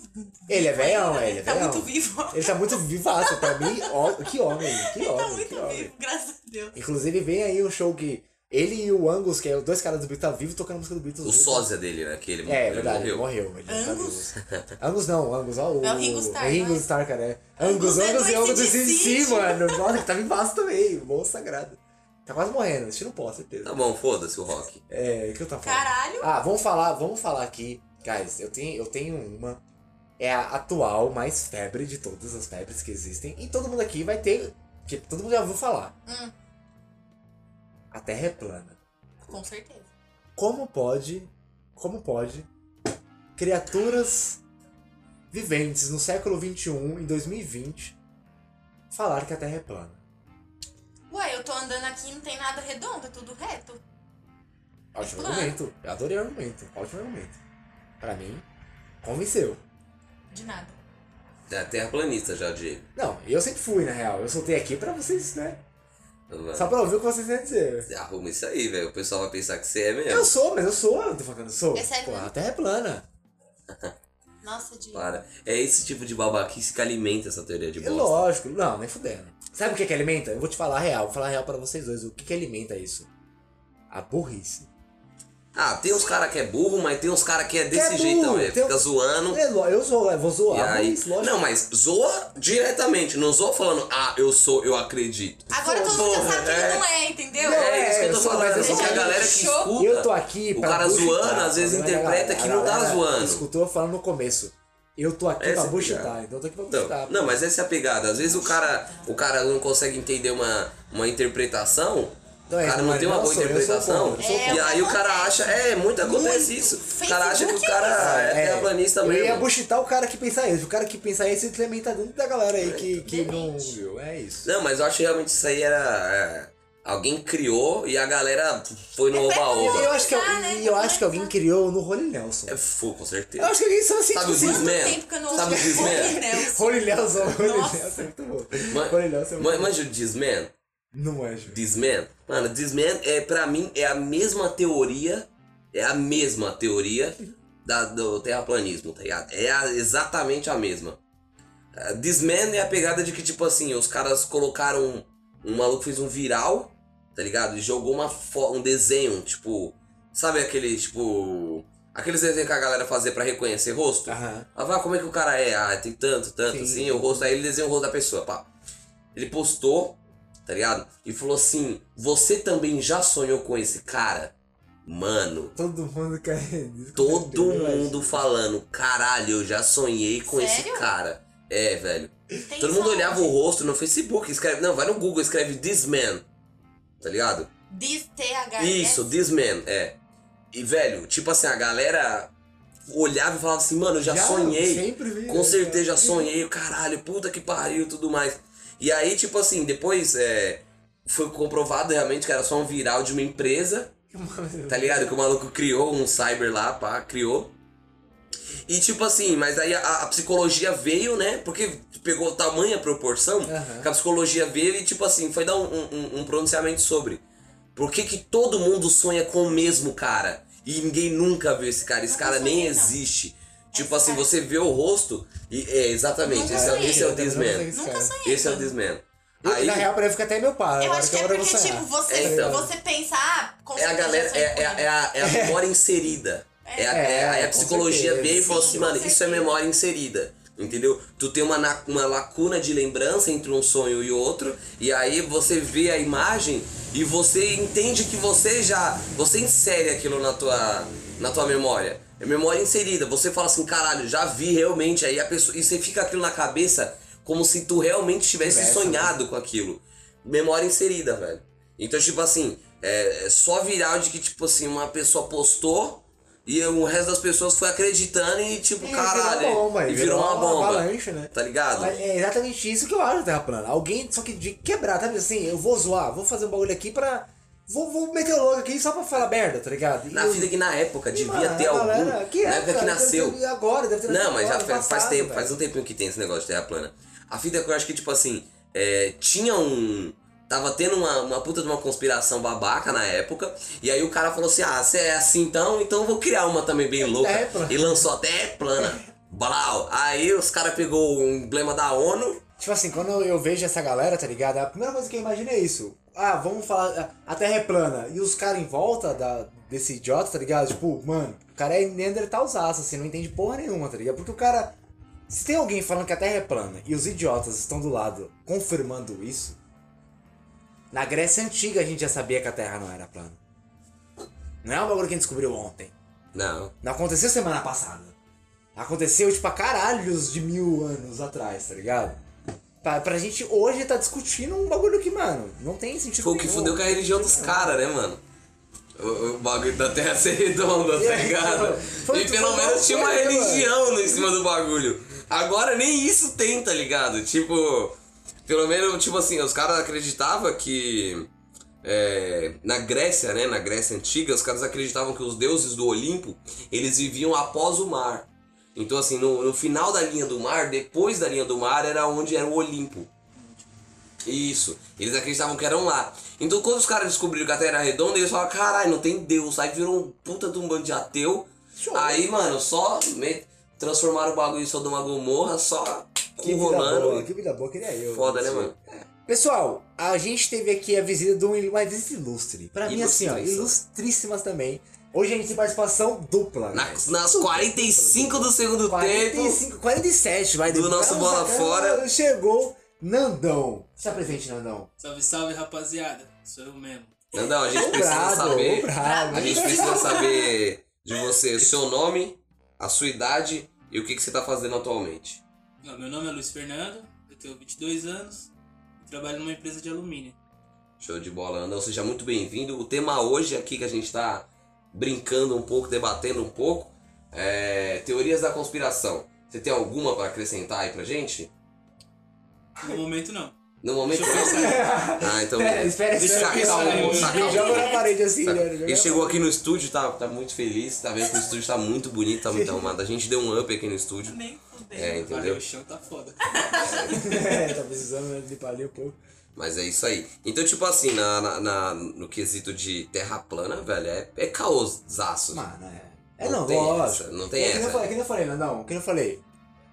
Ele é vivo velhão, ainda, né? ele é Tá velhão. muito vivo. Ele tá muito vivaço, pra mim, ó, que homem, que Ele tá homem, muito homem. vivo, graças a Deus. Inclusive vem aí um show que ele e o Angus, que é os dois caras do Beatles, tá vivo tocando música do Beatles. O juntos. sósia dele, né? Que ele, É, é ele verdade, ele morreu. morreu. Ele não tá Angus? vivo. Angus não, Angus, ó. O, É o Ringo Starr, É Ringo não é? Starr, cara. É. Angus Angus, é e Angus AC/DC, CC, mano. Nossa, ele tá vivaço também. Bom sagrado. Tá quase morrendo, estilo pó, certeza. Tá bom, foda-se o rock. É, o que eu tava falando? Caralho. Ah, vamos falar, vamos falar aqui. Guys, eu tenho, eu tenho uma. É a atual mais febre de todas as febres que existem. E todo mundo aqui vai ter. Que todo mundo já ouviu falar. Hum. A Terra é plana. Com certeza. Como pode. Como pode. Criaturas viventes no século XXI, em 2020, falar que a Terra é plana? Ué, eu tô andando aqui e não tem nada redondo, é tudo reto. Ótimo plano. argumento. Eu adorei o argumento. Ótimo argumento. Pra mim, convenceu. De nada. É terraplanista já, Diego. Não, eu sempre fui, na real. Eu soltei aqui pra vocês, né? Só pra ouvir o que vocês têm a dizer. Arruma isso aí, velho. O pessoal vai pensar que você é mesmo. Eu sou, mas eu sou. Eu tô falando eu sou. É sério mesmo? a Terra é plana. Nossa, de. Para. É esse tipo de babaquice que alimenta essa teoria de É bosta. lógico. Não, nem fudendo. Sabe o que que alimenta? Eu vou te falar a real. Vou falar a real pra vocês dois. O que que alimenta isso? A burrice. Ah, tem uns cara que é burro, mas tem uns cara que é Que desse é jeito também. tem Fica um- zoando. É, eu sou, eu vou zoar, aí, mas lógico. não, mas zoa diretamente, não zoa falando, ah, eu sou, eu acredito. Agora todo mundo sabe que é. ele não é, entendeu? Não, É, isso que eu tô eu sou- falando, mas porque a galera que Show. escuta, Eu tô aqui o cara buchitar, zoando, às vezes tá interpreta galera- que não tá zoando. Escutou eu falando no começo. Eu tô aqui Essa pra é buchitar, então eu tô aqui pra Então, buchitar. não, mas essa é a pegada. Às vezes o cara, o cara não consegue entender uma, uma interpretação, Então é, cara não tem uma boa eu interpretação. eu sou e aí o cara acha, é, muito acontece Muito. isso. O cara acha que o cara é é terraplanista eu mesmo. ia buchitar o cara que pensa isso. O cara que pensa isso, ele também tá dentro da galera aí que, que não viu. É isso. Não, mas eu acho que realmente isso aí era. é, alguém criou e a galera foi no É oba-oba. Eu acho que, né? e eu acho que alguém criou no Holy Nelson. É, Foi, com certeza. Eu acho que alguém só assim, Sabe o Disney? Quanto Man. tempo que eu não Sabe o ouço Disman? Holy Nelson? Holy Nelson, é muito bom. Holy Nelson é muito bom. Manja o Disman? Não é, Ju. Disman? Mano, Disman é, pra mim, é a mesma teoria, é a mesma teoria da, do terraplanismo, tá ligado? É a- exatamente a mesma. Uh, Disman é a pegada de que, tipo assim, os caras colocaram um, um maluco fez um viral, tá ligado? E jogou uma um desenho, tipo, sabe aquele, tipo, aqueles desenhos que a galera fazia pra reconhecer rosto? Aham. Ah, como é que o cara é? Ah, tem tanto, tanto, Sim. assim, o rosto, aí ele desenha o rosto da pessoa, pá. Ele postou, tá ligado? E falou assim: Você também já sonhou com esse cara? Mano, Todo mundo quer. todo mundo falando: Caralho, eu já sonhei com esse Sério? cara. É, velho. Tem Todo mundo olhava o rosto no Facebook, escreve. Não, vai no Google, escreve This Man. Tá ligado? Diz TH. Isso, This Man, é. E, velho, tipo assim, a galera olhava e falava assim: Mano, eu já, sonhei. Sempre vi, Com certeza já sonhei, caralho, puta que pariu e tudo mais. E aí, tipo assim, depois é, foi comprovado realmente que era só um viral de uma empresa, tá ligado? Que o maluco criou um cyber lá, pá, criou. E tipo assim, mas aí a, a psicologia veio, né? Porque pegou tamanha proporção Aham. que a psicologia veio e, tipo assim, foi dar um, um- um pronunciamento sobre. Por que, que todo mundo sonha com o mesmo cara? E ninguém nunca viu esse cara, esse cara nem não. existe. Tipo Esse assim, você vê o rosto e. É, exatamente, Nunca esse é, sonhei. esse é o esse Nunca sonhei. Esse é o. Disman. Eu, Aí, na real, pra mim fica até meu pai. Eu acho que é agora eu vou porque, sonhar. tipo, você, É, então. você pensa, ah, com é a certeza galera, eu é, com é, a- ele. é a, é a memória inserida. É, a, é, a- É, a com psicologia certeza. veio e falou Sim, assim, com mano, isso é certeza. memória inserida. Entendeu? Tu tem uma, na- uma lacuna de lembrança entre um sonho e outro, e aí você vê a imagem e você entende que você já. Você insere aquilo na tua, na tua memória. É memória inserida. Você fala assim, caralho, já vi realmente. Aí a pessoa. E você fica aquilo na cabeça como se tu realmente tivesse Tivesse, sonhado com aquilo. Memória inserida, velho. Então, tipo assim, é é só viral de que, tipo assim, uma pessoa postou e o resto das pessoas foi acreditando e, tipo, caralho. virou uma bomba, e virou uma bomba. avalanche, né? Tá ligado? Mas É exatamente isso que eu acho da Terra plana. Alguém, só que de quebrar, tá? Assim, eu vou zoar, vou fazer um bagulho aqui pra. Vou, vou meter o logo aqui só pra falar merda, tá ligado? E Na eu- vida que na época devia Mano, ter algum. galera- que na é, época que nasceu. deve ter- agora, deve ter Não, mas já agora, faz, no faz passado, tempo, velho. faz um tempinho que tem esse negócio de terra plana. A fita é que eu acho que, tipo assim, é, tinha um. Tava tendo uma, uma puta de uma conspiração babaca na época. E aí o cara falou assim: ah, você é assim então, então eu vou criar uma também bem louca. Terra plana. E lançou até plana. Blau. Aí os caras pegou o emblema da ONU. Tipo assim, quando eu vejo essa galera, tá ligado? A primeira coisa que eu imagino é isso. Ah, vamos falar. A Terra é plana. E os caras em volta da, desse idiota, tá ligado? Tipo, mano, o cara é Neandertalzaço, assim, não entende porra nenhuma, tá ligado? Porque o cara. Se tem alguém falando que a Terra é plana e os idiotas estão do lado confirmando isso. Na Grécia Antiga a gente já sabia que a Terra não era plana. Não é um bagulho que a gente descobriu ontem. Não. Não aconteceu semana passada. Aconteceu, tipo, há caralhos de mil anos atrás, tá ligado? Pra, pra gente hoje tá discutindo um bagulho que, mano, não tem sentido Foi o que fudeu com a religião dos caras, né, mano? O, o bagulho da terra ser redonda, tá É, ligado? foi- e pelo menos tinha uma religião em cima do bagulho. Agora nem isso tem, tá ligado? Tipo, pelo menos, tipo assim, os caras acreditavam que. é, na Grécia, né? Na Grécia antiga, os caras acreditavam que os deuses do Olimpo eles viviam após o mar. Então, assim, no, no final da linha do mar, depois da linha do mar, era onde era o Olimpo. Isso. Eles acreditavam que eram lá. Então quando os caras descobriram que a Terra era redonda, eles falaram, caralho, não tem Deus. Aí virou um puta de um bando de ateu. Show. Aí, mano, só me- transformaram o bagulho em Sodoma Gomorra, só Que rolando. boa, que vida boa, queria eu. Foda, né, mano? Pessoal, a gente teve aqui a visita de um- uma visita ilustre. Pra mim, assim, ó, Ilustríssima. ilustríssimas também. Hoje a gente tem participação dupla. Na- guys. nas Dupla, 45 do segundo tempo. 45, 47, vai. do depois. nosso bola fora. Chegou Nandão. Se apresente, Nandão. Salve, salve, rapaziada. Sou eu mesmo. Nandão, a gente precisa brabo, saber. ô, brabo. A gente precisa saber de você, o seu nome, a sua idade e o que, que você tá fazendo atualmente. Não, meu nome é Luiz Fernando, eu tenho 22 anos e trabalho numa empresa de alumínio. Show de bola, Nandão. Seja muito bem-vindo. O tema hoje aqui que a gente tá brincando um pouco, debatendo um pouco, é teorias da conspiração. Você tem alguma para acrescentar aí pra gente? No momento, não. No momento Deixa eu não. Ah, então. Espera, espera, espera. Saca. Joga na parede assim, Saca. né? Joga Ele chegou aqui no estúdio, tá, tá muito feliz, tá vendo que o estúdio tá muito bonito, tá muito arrumado. A gente deu um up aqui no estúdio. Nem fudeu. É, Valeu, entendeu? o chão tá foda. É, tá precisando limpar ali um pouco. Mas é isso aí. Então, tipo assim, na, na- na- no quesito de terra plana, velho, é, é caoszaço. Mano, é. É Não não, tem lógico. essa, não tem é, Que nem eu essa. falei, que eu falei, não, que eu falei.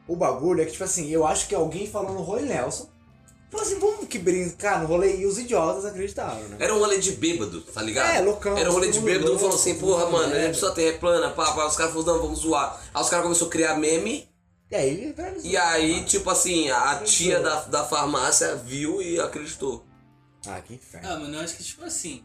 O bagulho é que, tipo assim, eu acho que alguém falou no Roy Nelson. Falou assim, vamos que brincar no rolê e os idiotas acreditaram, né? Era um rolê de bêbado, tá ligado? É, loucão, Era um rolê de bêbado, um falou assim, porra, mano, é só terra plana, pá, pá. Os caras falaram, não, vamos zoar. Aí os caras começaram a criar meme, E aí, e aí, tipo assim, a tia da, da farmácia viu e acreditou. Ah, que inferno. Ah, mano, eu acho que tipo assim.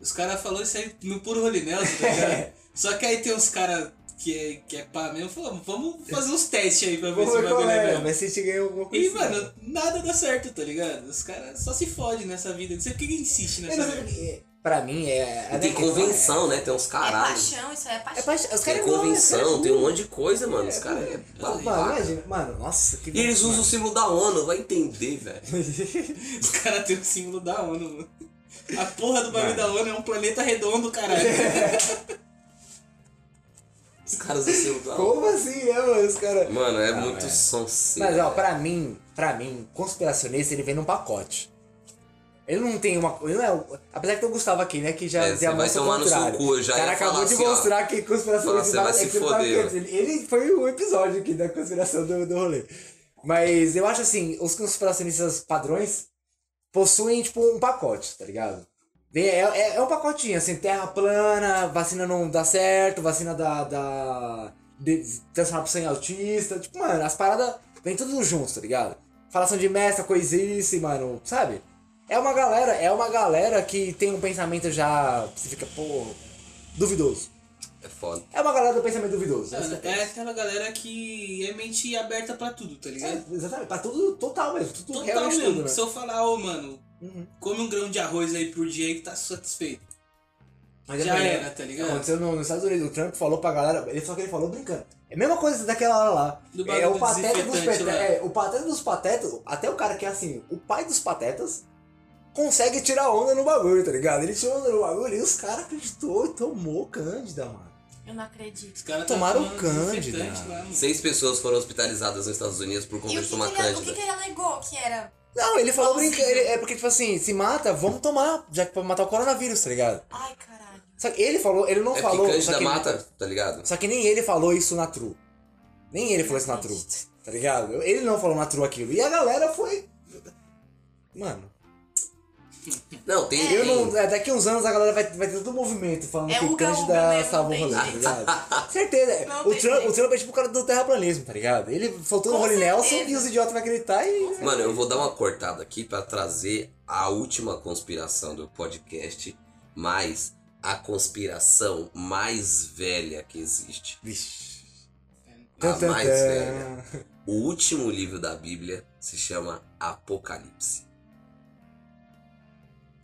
Os caras falaram isso aí no puro rolê Nelson, tá ligado? Só que aí tem uns caras que é, que é pá mesmo, falando, vamos fazer uns testes aí pra ver se bagulho é é, mesmo. mas se ganhou alguma coisa. E, mano, né? nada dá certo, tá ligado? Os caras só se fodem nessa vida. Não sei por que que insiste nessa vida. Pra mim, é. E tem convenção, né? Tem uns É caralho. paixão, isso aí é É paixão. paixão. Os Tem caras convenção, tem um monte de coisa, mano. Os caras é Mano, babaca. imagina, mano, nossa, que. E eles usam o símbolo da ONU, vai entender, velho. Os caras têm o símbolo da ONU, mano. A porra do bagulho da ONU é um planeta redondo, caralho. Os caras usam o símbolo da ONU. Como assim, né, mano? Os caras. Mano, é Não, muito é. sonseiro. Mas, ó, pra mim, pra mim, conspiracionista, ele vem num pacote. Ele não tem uma. Ele não é, apesar que tem o Gustavo aqui, né? Que já É, você vai tomar no seu cu, já O cara acabou de assim, ó. mostrar que Falar, vai é se ele tava foder. quieto. Ele, ele foi o episódio aqui da conspiração do, do rolê. Mas eu acho assim, os conspiracionistas padrões possuem, tipo, um pacote, tá ligado? É, é, é um pacotinho, assim, terra plana, vacina não dá certo, vacina da. da de, transformar pro sangue autista. Tipo, mano, as paradas vem tudo junto, tá ligado? Falação de mestra, coisice, mano, sabe? É uma galera, é uma galera que tem um pensamento já. Você fica, pô, duvidoso. É foda. É uma galera do pensamento duvidoso. Mano, Essa é aquela galera que é mente aberta pra tudo, tá ligado? É, exatamente, pra tudo total mesmo. Tudo, Total realmente mesmo. tudo, né? Se eu falar, ô mano, Uhum. come um grão de arroz aí por dia aí que tá satisfeito. Mas Já é, era, tá ligado? Aconteceu no- nos Estados Unidos. O Trump falou pra galera. Ele só que ele falou brincando. É a mesma coisa daquela hora lá. Do é bagulho o do pateta dos patetas. É, o pateta dos patetas. Até o cara que é assim, o pai dos patetas. Consegue tirar onda no bagulho, tá ligado? Ele tirou onda no bagulho e os caras acreditou e tomou Cândida, mano. Eu não acredito. Os caras Tomaram tá Cândida. Seis pessoas foram hospitalizadas nos Estados Unidos por conta de tomar que, ele, o que, cândida. que ele alegou que era? Não, ele falou brincando. É porque, tipo assim, se mata, vamos tomar, já que pra matar o coronavírus, tá ligado? Ai, caralho. Só que ele falou, ele não É falou. porque só cândida que- mata, tá ligado? Só que nem ele falou isso na True. Nem ele falou isso na True. Tá ligado? Ele não falou na True aquilo. E a galera foi. Mano, Não, tem. eu tem- não. é, Daqui uns anos a galera vai, vai ter todo um movimento falando É que uga, Cândida salvou o rolê, tá ligado? Certeza. Não O Trump, o Trump é tipo o cara do terraplanismo, tá ligado? Ele faltou no Rolling Nelson e os idiotas vão acreditar e. Mano, eu vou dar uma cortada aqui pra trazer a última conspiração do podcast, mas a conspiração mais velha que existe. Vixe. A mais velha. O último livro da Bíblia se chama Apocalipse.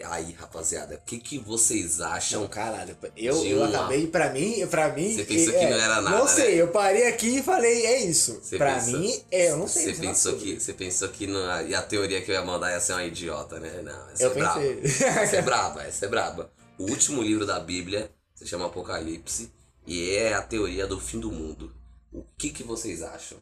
Aí, rapaziada, o que, que vocês acham? Não, caralho, eu, eu uma- acabei, pra mim, pra mim. Você pensou é, que não era nada, Não sei, né? eu parei aqui e falei, é isso. Você pra pensou- mim, é, eu não sei. Você pensou que, você pensou que não, e a teoria que eu ia mandar ia ser uma idiota, né? Não, essa Eu é braba. Essa é braba, essa é braba. O último livro da Bíblia se chama Apocalipse e é a teoria do fim do mundo. O que que vocês acham?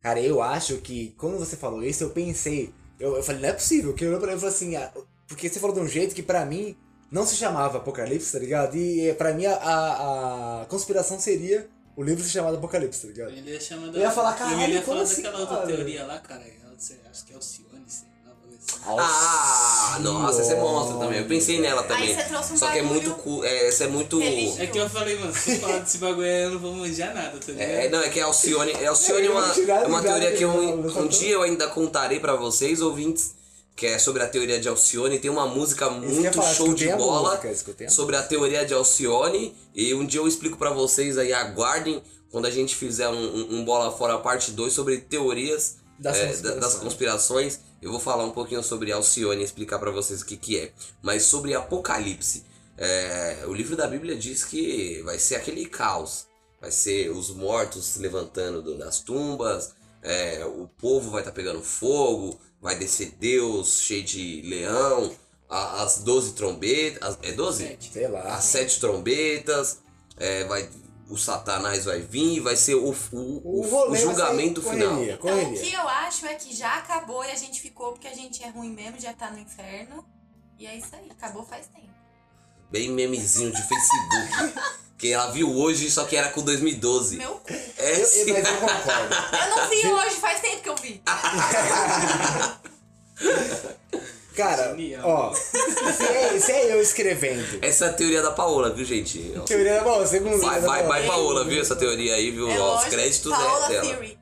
Cara, eu acho que quando você falou isso, eu pensei. Eu, eu falei, não é possível. Que eu olhei pra ele e falei assim, ah, porque você falou de um jeito que pra mim não se chamava Apocalipse, tá ligado? E eh, pra mim a, a, a conspiração seria o livro se chamado Apocalipse, tá ligado? Ele ia chamar Eu ia falar, Eu caralho, ia como falar assim, daquela outra cara? teoria lá, cara. eu sei- Acho que é o Cione, sei lá. uma coisa assim. Ah, nossa, essa é monstro também. Eu pensei nela também. Aí você trouxe um Só que é muito. cu- É, essa é muito. religioso. É que eu falei, mano, se eu falar desse bagulho aí, eu não vou manjar nada, tá ligado? É, não, é que a Alcione. Alcione é Eu uma, é uma teoria que eu, eu um dia eu ainda contarei pra vocês, ouvintes, que é sobre a teoria de Alcione. Tem uma música muito falar, show de escutei a bola música, a sobre a teoria de Alcione. E um dia eu explico pra vocês aí, aguardem quando a gente fizer um, um- um Bola Fora parte 2 sobre teorias Das é, conspirações. das conspirações. Eu vou falar um pouquinho sobre Alcione e explicar pra vocês o que, que é. Mas sobre Apocalipse. é, o livro da Bíblia diz que vai ser aquele caos. Vai ser os mortos se levantando do- das tumbas, é, o povo vai estar pegando fogo, vai descer Deus cheio de leão, a- as 12 trombetas. as- é 12? Sete. Sei lá. As sete trombetas, é, vai, o Satanás vai vir, vai ser o, o, o, o julgamento final. correria, Então, o que eu acho é que já acabou e a gente ficou porque a gente é ruim mesmo, já tá no inferno. E é isso aí, acabou faz tempo. Bem memezinho de Facebook. que ela viu hoje, só que era com 2012. Meu cu. É Eu, eu, sim. mas eu concordo. Eu não vi hoje, faz tempo que eu vi. Cara, Genial. ó, se é, se é eu escrevendo. Essa é a teoria da Paola, viu, gente? Teoria é bom, segundo Vai, vai, vai, Paola, viu? Essa teoria aí, viu? É Ó, Os créditos Paola é dela. Theory.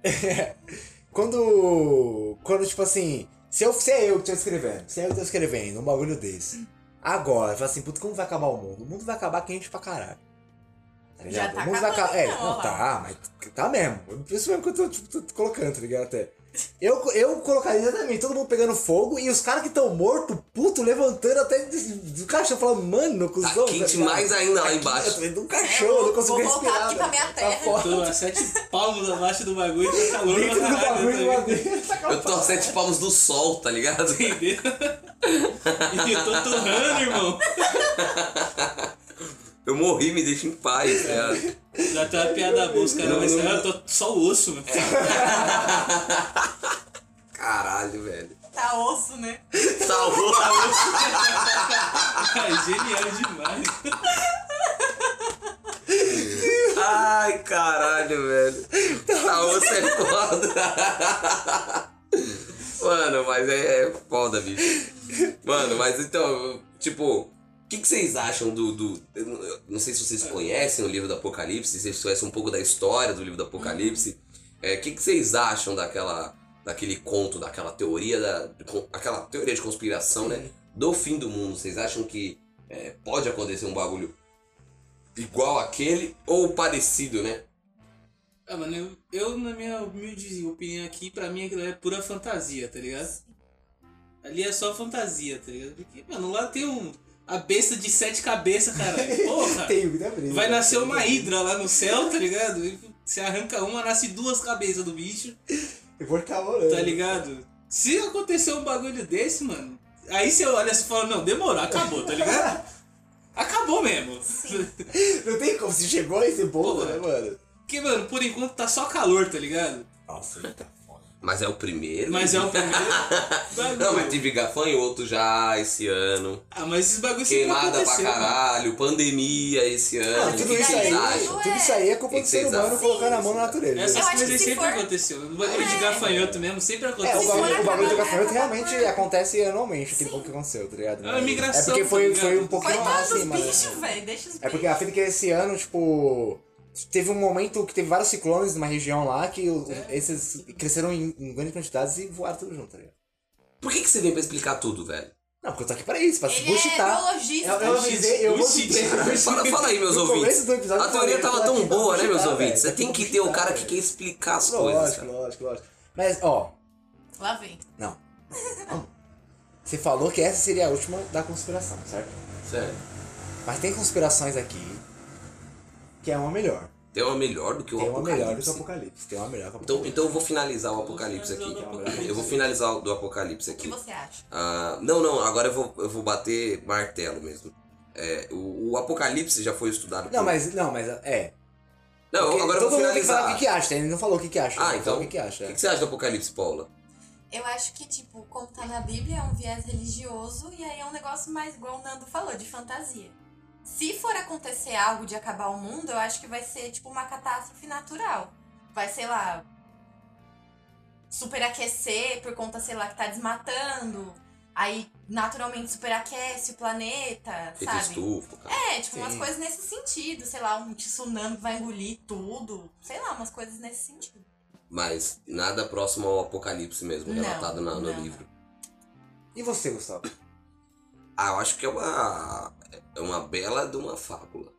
Quando. Quando, tipo assim. Se, eu, se é eu que tô escrevendo, se é eu que tô escrevendo um bagulho desse. Agora, fala assim, puta, como vai acabar o mundo? O mundo vai acabar quente pra caralho. Tá ligado? Já tá o mundo vai acabar. É, não tá, mas tá mesmo. Isso mesmo que eu tô, tipo, tô colocando, tá ligado? Até. Eu, eu colocaria exatamente todo mundo pegando fogo e os caras que estão mortos, puto, levantando até do, do caixão, falando, mano, Tá cuzão. quente ligado? mais ainda lá Aqui, embaixo. eu tô dentro de um É não consigo vou voltar respirar. aqui pra minha Tá terra. foda. Tô a sete palmos abaixo do bagulho e tá calor Dentro do bagulho, tá tá Eu tô a sete palmos do sol, tá ligado? Entendeu? E eu tô torrando, irmão. Eu morri, me deixa em paz, tá ligado? Já tem uma piada boa, os caras Não, vão não, eu tô só o osso, mano. Caralho, velho. Tá osso, né? Tá louco. É genial demais. Ai, caralho, velho. Tá osso é foda. Mano, mas é, é foda, bicho. Mano, mas então, tipo, que, que vocês acham do. do não- sei se vocês conhecem o livro do Apocalipse, se vocês conhecem um pouco da história do livro do Apocalipse. É, O que, que vocês acham daquela. daquele conto, daquela teoria da. aquela teoria de conspiração, né? Do fim do mundo. Vocês acham que é, pode acontecer um bagulho igual aquele ou parecido, né? Ah, mano, eu, eu, na minha humilde opinião aqui, pra mim aquilo é pura fantasia, tá ligado? Ali é só fantasia, tá ligado? Porque, mano, lá tem um. A besta de sete cabeças, caralho. Porra! Tem muita brisa. Vai nascer uma hidra lá no céu, tá ligado? E Você arranca uma, nasce duas cabeças do bicho, Eu vou ficar morando. tá ligado? Se acontecer um bagulho desse, mano, aí você olha e fala, não, demorou, acabou, tá ligado? Acabou mesmo. Não tem como, se chegou a esse ponto, Porra. né, mano? Porque, mano, por enquanto tá só calor, tá ligado? Nossa, tá. Mas é o primeiro. Mas é o primeiro. Não, mas teve gafanhoto já esse ano. Ah, mas esses bagulhos Queimada pra aconteceu, mano. caralho, pandemia esse ano. Ah, o que, tudo que isso aí, tudo isso aí é culpa Que do que ser humano colocando a mão na natureza. Essas coisas que se sempre for- aconteceu. O bagulho de É. gafanhoto mesmo sempre É, o aconteceu. bagulho, o bagulho do acabar, gafanhoto realmente acabar. acontece anualmente, aquele Sim. pouco que aconteceu, tá ligado? É uma migração, É porque tá foi, ligado? foi um pouquinho Coitado assim, mano. bichos, velho. Deixa os É porque bichos. a fita que esse ano, tipo. Teve um momento que teve vários ciclones numa região lá que É. esses cresceram em, em grandes quantidades e voaram tudo junto, tá ligado? Por que, que você vem pra explicar tudo, velho? Não, porque eu tô aqui pra isso, pra Ele é bullshitar. biologista. Eu, eu avisei, eu vou Bullshit. Fala, fala aí, meus No ouvintes. começo do episódio A eu teoria tava eu tão boa, né, meus ouvintes? Você tem que ter o cara que quer explicar as coisas. Lógico, lógico, lógico. Mas, ó, Lá vem. não. Você falou que essa seria a última da conspiração, certo? Sério. Mas tem conspirações aqui é uma melhor. Tem uma melhor do que o Tem uma melhor do que o Apocalipse. Apocalipse. Tem uma melhor que o Então, Apocalipse. então eu vou finalizar o Apocalipse aqui. Eu vou finalizar o do Apocalipse O que aqui. você acha? Ah, não, não, agora eu vou, eu vou bater martelo mesmo. É, o, o Apocalipse já foi estudado Não, por- mas, não, mas, é. Não, Porque agora eu todo vou mundo tem que falar finalizar. o que, que acha, ele não falou o que, que acha. Ah, então. O que, que acha. O que, que você acha do Apocalipse, Paula? Eu acho que, tipo, como tá na Bíblia, é um viés religioso e aí é um negócio mais, igual o Nando falou, de fantasia. Se for acontecer algo de acabar o mundo, eu acho que vai ser, tipo, uma catástrofe natural. Vai, sei lá, superaquecer por conta, sei lá, que tá desmatando. Aí, naturalmente, superaquece o planeta, Efeito sabe? estufa, cara. É, tipo, umas Sim. coisas nesse sentido. Sei lá, um tsunami que vai engolir tudo. Sei lá, umas coisas nesse sentido. Mas nada próximo ao apocalipse mesmo, Não, relatado na- no não. livro. E você, Gustavo? Ah, eu acho que é uma. É uma bela de uma fábula.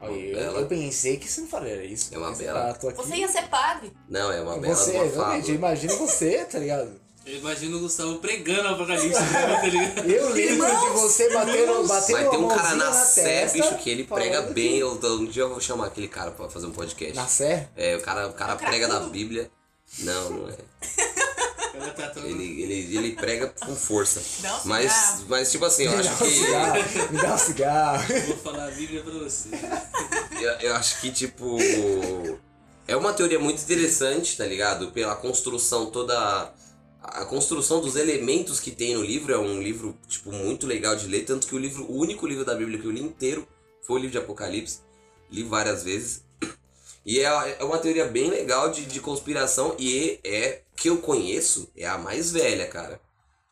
Uma eu, bela- eu pensei que você não faria isso. É uma bela- aqui. Você ia ser padre. Não, é uma bela Você, de uma fábula. imagina você, tá ligado? Eu imagino o Gustavo pregando o apocalipse, né, tá? Eu lembro de você batendo, batendo Mas tem um a cara na mãozinha Sé, bicho, que ele prega falando bem. Eu, um dia eu vou chamar aquele cara pra fazer um podcast. Na Sé? É, o cara, o cara É o prega da? Bíblia. Não, não é. Tá tão... Ele, ele, ele prega com força. Dá um Mas, cigarro. mas tipo assim, eu me acho dá que. cigarro, me dá um cigarro. Vou falar a Bíblia pra você. Eu, eu acho que, tipo. É uma teoria muito interessante, tá ligado? Pela construção toda. A construção dos elementos que tem no livro é um livro, tipo, muito legal de ler. Tanto que o livro, o único livro da Bíblia que eu li inteiro foi o livro de Apocalipse. Li várias vezes. E é, é uma teoria bem legal de, de conspiração. E é que eu conheço, é a mais velha, cara.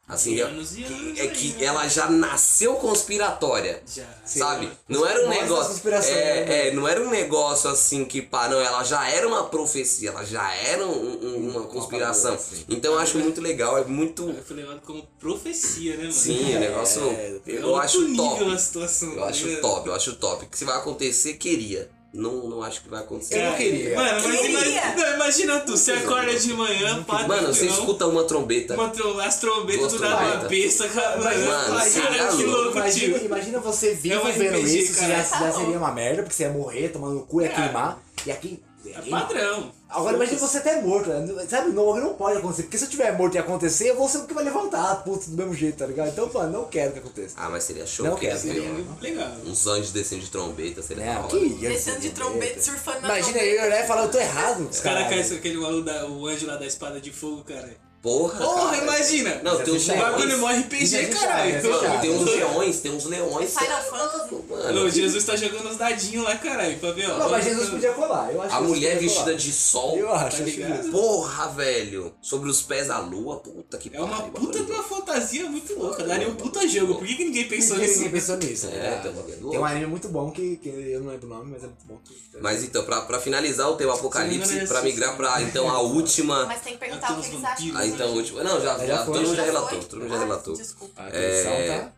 Assim, é, anos e anos é aí, que né? ela já nasceu conspiratória. Já. Sim. Sabe? Não era um negócio. conspiração, né? É, é, não era um negócio assim que, pá, não, ela já era uma profecia, ela já era um- um- uma conspiração. Então eu acho muito legal, é muito. Foi levado como profecia, né, mano? Sim, o negócio. É, É Eu outro acho nível top. a situação. Eu tá acho top, eu acho top. Que se vai acontecer, queria. Não, não acho que vai acontecer. Eu não Cara, queria. Mano, mas Queria. imagina, não, imagina tu, você acorda de manhã, padre, Mano, você escuta uma trombeta. uma tro- as trombetas do nada uma trombetas. besta, cara. Mano, Mano, você cara, que louco. louco, Imagina, tio. imagina você vivo É um vendo RPG, isso, isso já, cara. já seria uma merda, porque você ia morrer, tomando no cu, ia É. queimar. E aqui. É padrão. Agora imagina você até morto, né? sabe? Não, não pode acontecer. Porque se eu tiver morto e acontecer, eu vou ser o que vai levantar, puto, do mesmo jeito, tá ligado? Então, mano, não quero que aconteça. Ah, mas seria show. Não quero, seria. ó. Legal. Uns anjos descendo de trombeta, seria da que ia Descendo de trombeta, surfando na Imagina trombeta. eu olhar e falar, eu tô errado. Os caras caem aquele maluco, da, o anjo lá da espada de fogo, cara. Porra! Porra, cara. imagina! Não, tem uns Isso é O chato. bagulho é mó RPG, é caralho. é. Tem uns leões, tem uns leões. Final Fantasy. Mano, Ô, Jesus tá jogando os dadinhos lá, caralho, pra ver, ó. Não, mas Jesus podia colar. Eu acho A que mulher vestida colar. de sol. Eu acho, Tá acho ligado? justo. Porra, velho. Sobre os pés da lua, puta que É uma pariu, puta de uma fantasia muito louca. Daria um puta jogo. Por que, que ninguém pensou nisso? ninguém pensou nisso. É, né? tem um Tem anime muito bom que, que eu não lembro o nome, mas é muito bom. que- Mas então, pra, pra finalizar o não me apocalipse, é pra migrar pra então a última. Mas tem que perguntar Tem o uns que eles acham. Vampiros, A então última. Não, já, Já todo mundo já relatou. Todo mundo já Ah, relatou. Desculpa. Atenção, É, tá?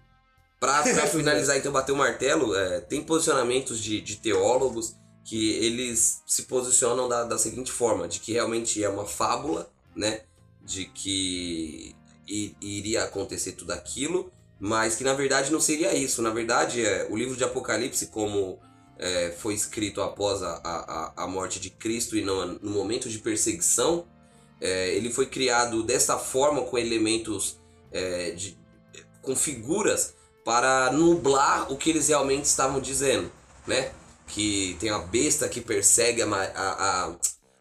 Pra, pra finalizar, então, bater o martelo, é, tem posicionamentos de, de teólogos que eles se posicionam da, da seguinte forma, de que realmente é uma fábula, né? De que i- iria acontecer tudo aquilo, mas que na verdade não seria isso. Na verdade, é, o livro de Apocalipse, como é, foi escrito após a, a, a morte de Cristo e não no momento de perseguição, é, ele foi criado dessa forma, com elementos é, de, com figuras para nublar o que eles realmente estavam dizendo, né? Que tem a besta que persegue a, a, a,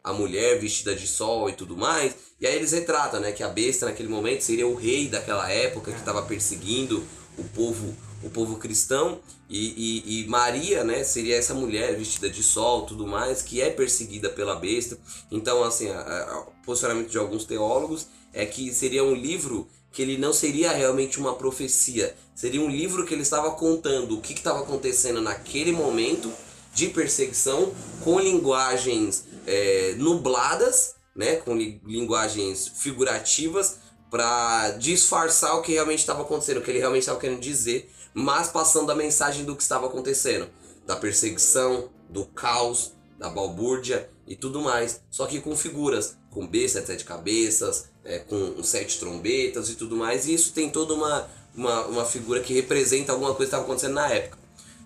a mulher vestida de sol e tudo mais. E aí eles retratam, né? Que a besta naquele momento seria o rei daquela época que estava perseguindo o povo, o povo cristão. E, e, e Maria, né? Seria essa mulher vestida de sol tudo mais, que é perseguida pela besta. Então, assim, a- a- o posicionamento de alguns teólogos é que seria um livro que ele não seria realmente uma profecia. Seria um livro que ele estava contando o que estava acontecendo naquele momento de perseguição com linguagens é, nubladas, né, com li- linguagens figurativas para disfarçar o que realmente estava acontecendo, o que ele realmente estava querendo dizer, mas passando a mensagem do que estava acontecendo, da perseguição, do caos, da balbúrdia e tudo mais, só que com figuras, com besta, sete cabeças, é, com sete trombetas e tudo mais, e isso tem toda uma, uma, uma figura que representa alguma coisa que estava acontecendo na época.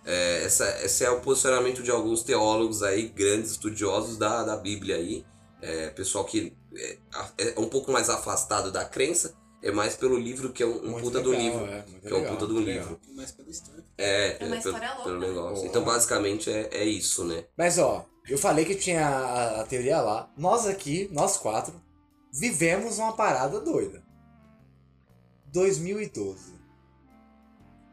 É, essa, esse é o posicionamento de alguns teólogos aí, grandes estudiosos da, da Bíblia aí, é, pessoal que é, é um pouco mais afastado da crença, é mais pelo livro que é um, um Muito puta do legal, livro, é, que é um legal, puta do muito livro. Mais pela história. É, É uma pelo, história louca, pelo né? negócio. Então, basicamente, é, é isso, né? Mas ó, eu falei que tinha a, a teoria lá. Nós aqui, nós quatro, vivemos uma parada doida. 2012.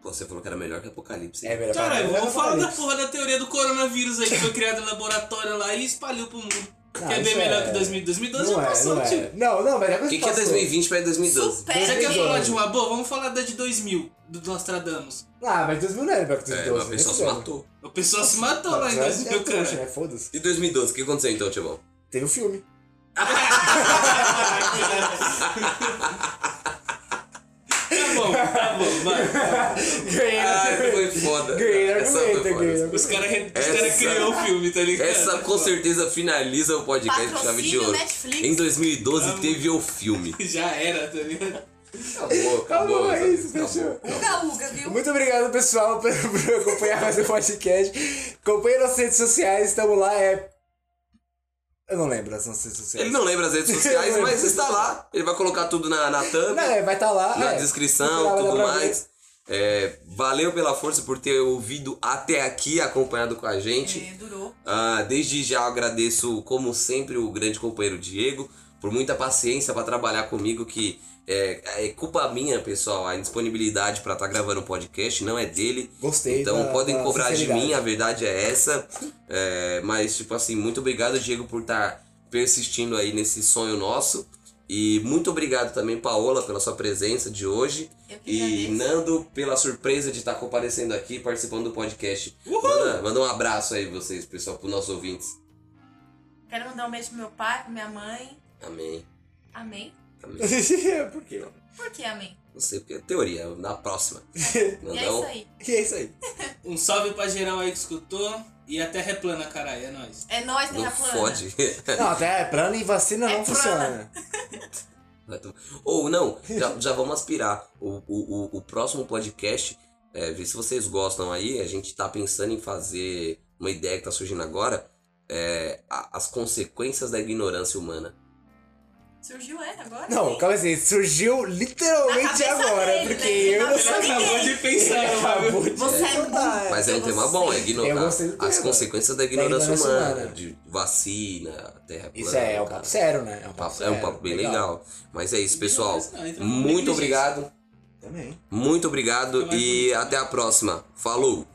Pô, Você falou que era melhor que Apocalipse. É melhor Caralho, vamos falar da porra da teoria do coronavírus aí que foi criada no laboratório lá e espalhou pro mundo. Ah, Quer ver melhor é- que 2012? 2012 Não já é, passou, não tio. é. Não, não, mas é O que, que é 2020 pra 2012? Supera Você quer 2012. falar de uma boa? Vamos falar da de 2000, do Nostradamus. Ah, mas 2000 não era melhor que É, 2012. uma pessoa se matou. O pessoal se matou lá em Mas é 2000, trouxa, né? cara. Foda-se. E 2012, o que aconteceu então, Tio Teve o filme. Tá bom, tá bom, vai. Ganhei. Ai, foi foda. Ganhei Essa foi argumento, foda. ganhei. Os caras cara criou o filme, tá ligado? Essa com certeza finaliza o podcast de Chave de Patrocínio Ouro. Netflix. Em 2012 teve o filme. Já era, tá ligado? Acabou, acabou. Acabou, é isso, acabou. fechou. Uga Uga, viu? Muito obrigado, pessoal, por, por acompanhar mais o podcast. Acompanhe nossas redes sociais, estamos lá, é... Eu não lembro as redes sociais. Ele não lembra as redes sociais, Eu mas está lá. Ele vai colocar tudo na, na thumb, Não, é, vai estar lá. na é. descrição, tudo mais. É, valeu pela força por ter ouvido até aqui, acompanhado com a gente. É, durou. Ah, desde já agradeço, como sempre, o grande companheiro Diego por muita paciência para trabalhar comigo, que é, é culpa minha, pessoal, a indisponibilidade para estar gravando o podcast, não é dele. Gostei Então da- podem da cobrar de mim, a verdade é essa. É, mas, tipo assim, muito obrigado, Diego, por estar persistindo aí nesse sonho nosso. E muito obrigado também, Paola, pela sua presença de hoje. Eu que E. Nando, pela surpresa de estar comparecendo aqui, participando do podcast. Manda, manda um abraço aí, vocês, pessoal, pros nossos ouvintes. Quero mandar um beijo pro meu pai, pra minha mãe. Amém. Amém? Amém. Por quê? Por que amém? Não sei, porque é teoria, na próxima. E Não é dá um- isso aí. E é isso aí. Um salve pra geral aí que escutou. E a terra é plana, caralho, é nóis. É nóis, Não terra plana. fode. Não, até plano e vacina É não plana. funciona. Ou não, já, já vamos aspirar. O, o, o, o próximo podcast, é, ver se vocês gostam aí. A gente tá pensando em fazer uma ideia que tá surgindo agora. é, a- as consequências da ignorância humana. Surgiu, é, agora? Não, calma aí, surgiu literalmente agora, dele, porque né? eu não sabia. acabou de pensar, acabou de Você é burro. Mas é um tema bom, é ignorar as tema. consequências da Da ignorância ignorância humana, humana. de vacina, terra plana. Isso é, é um papo sério, né? É um papo, Papo- sério. é um papo bem legal. Mas é isso, pessoal. Com Muito obrigado. Também. Muito obrigado e até a próxima. Falou!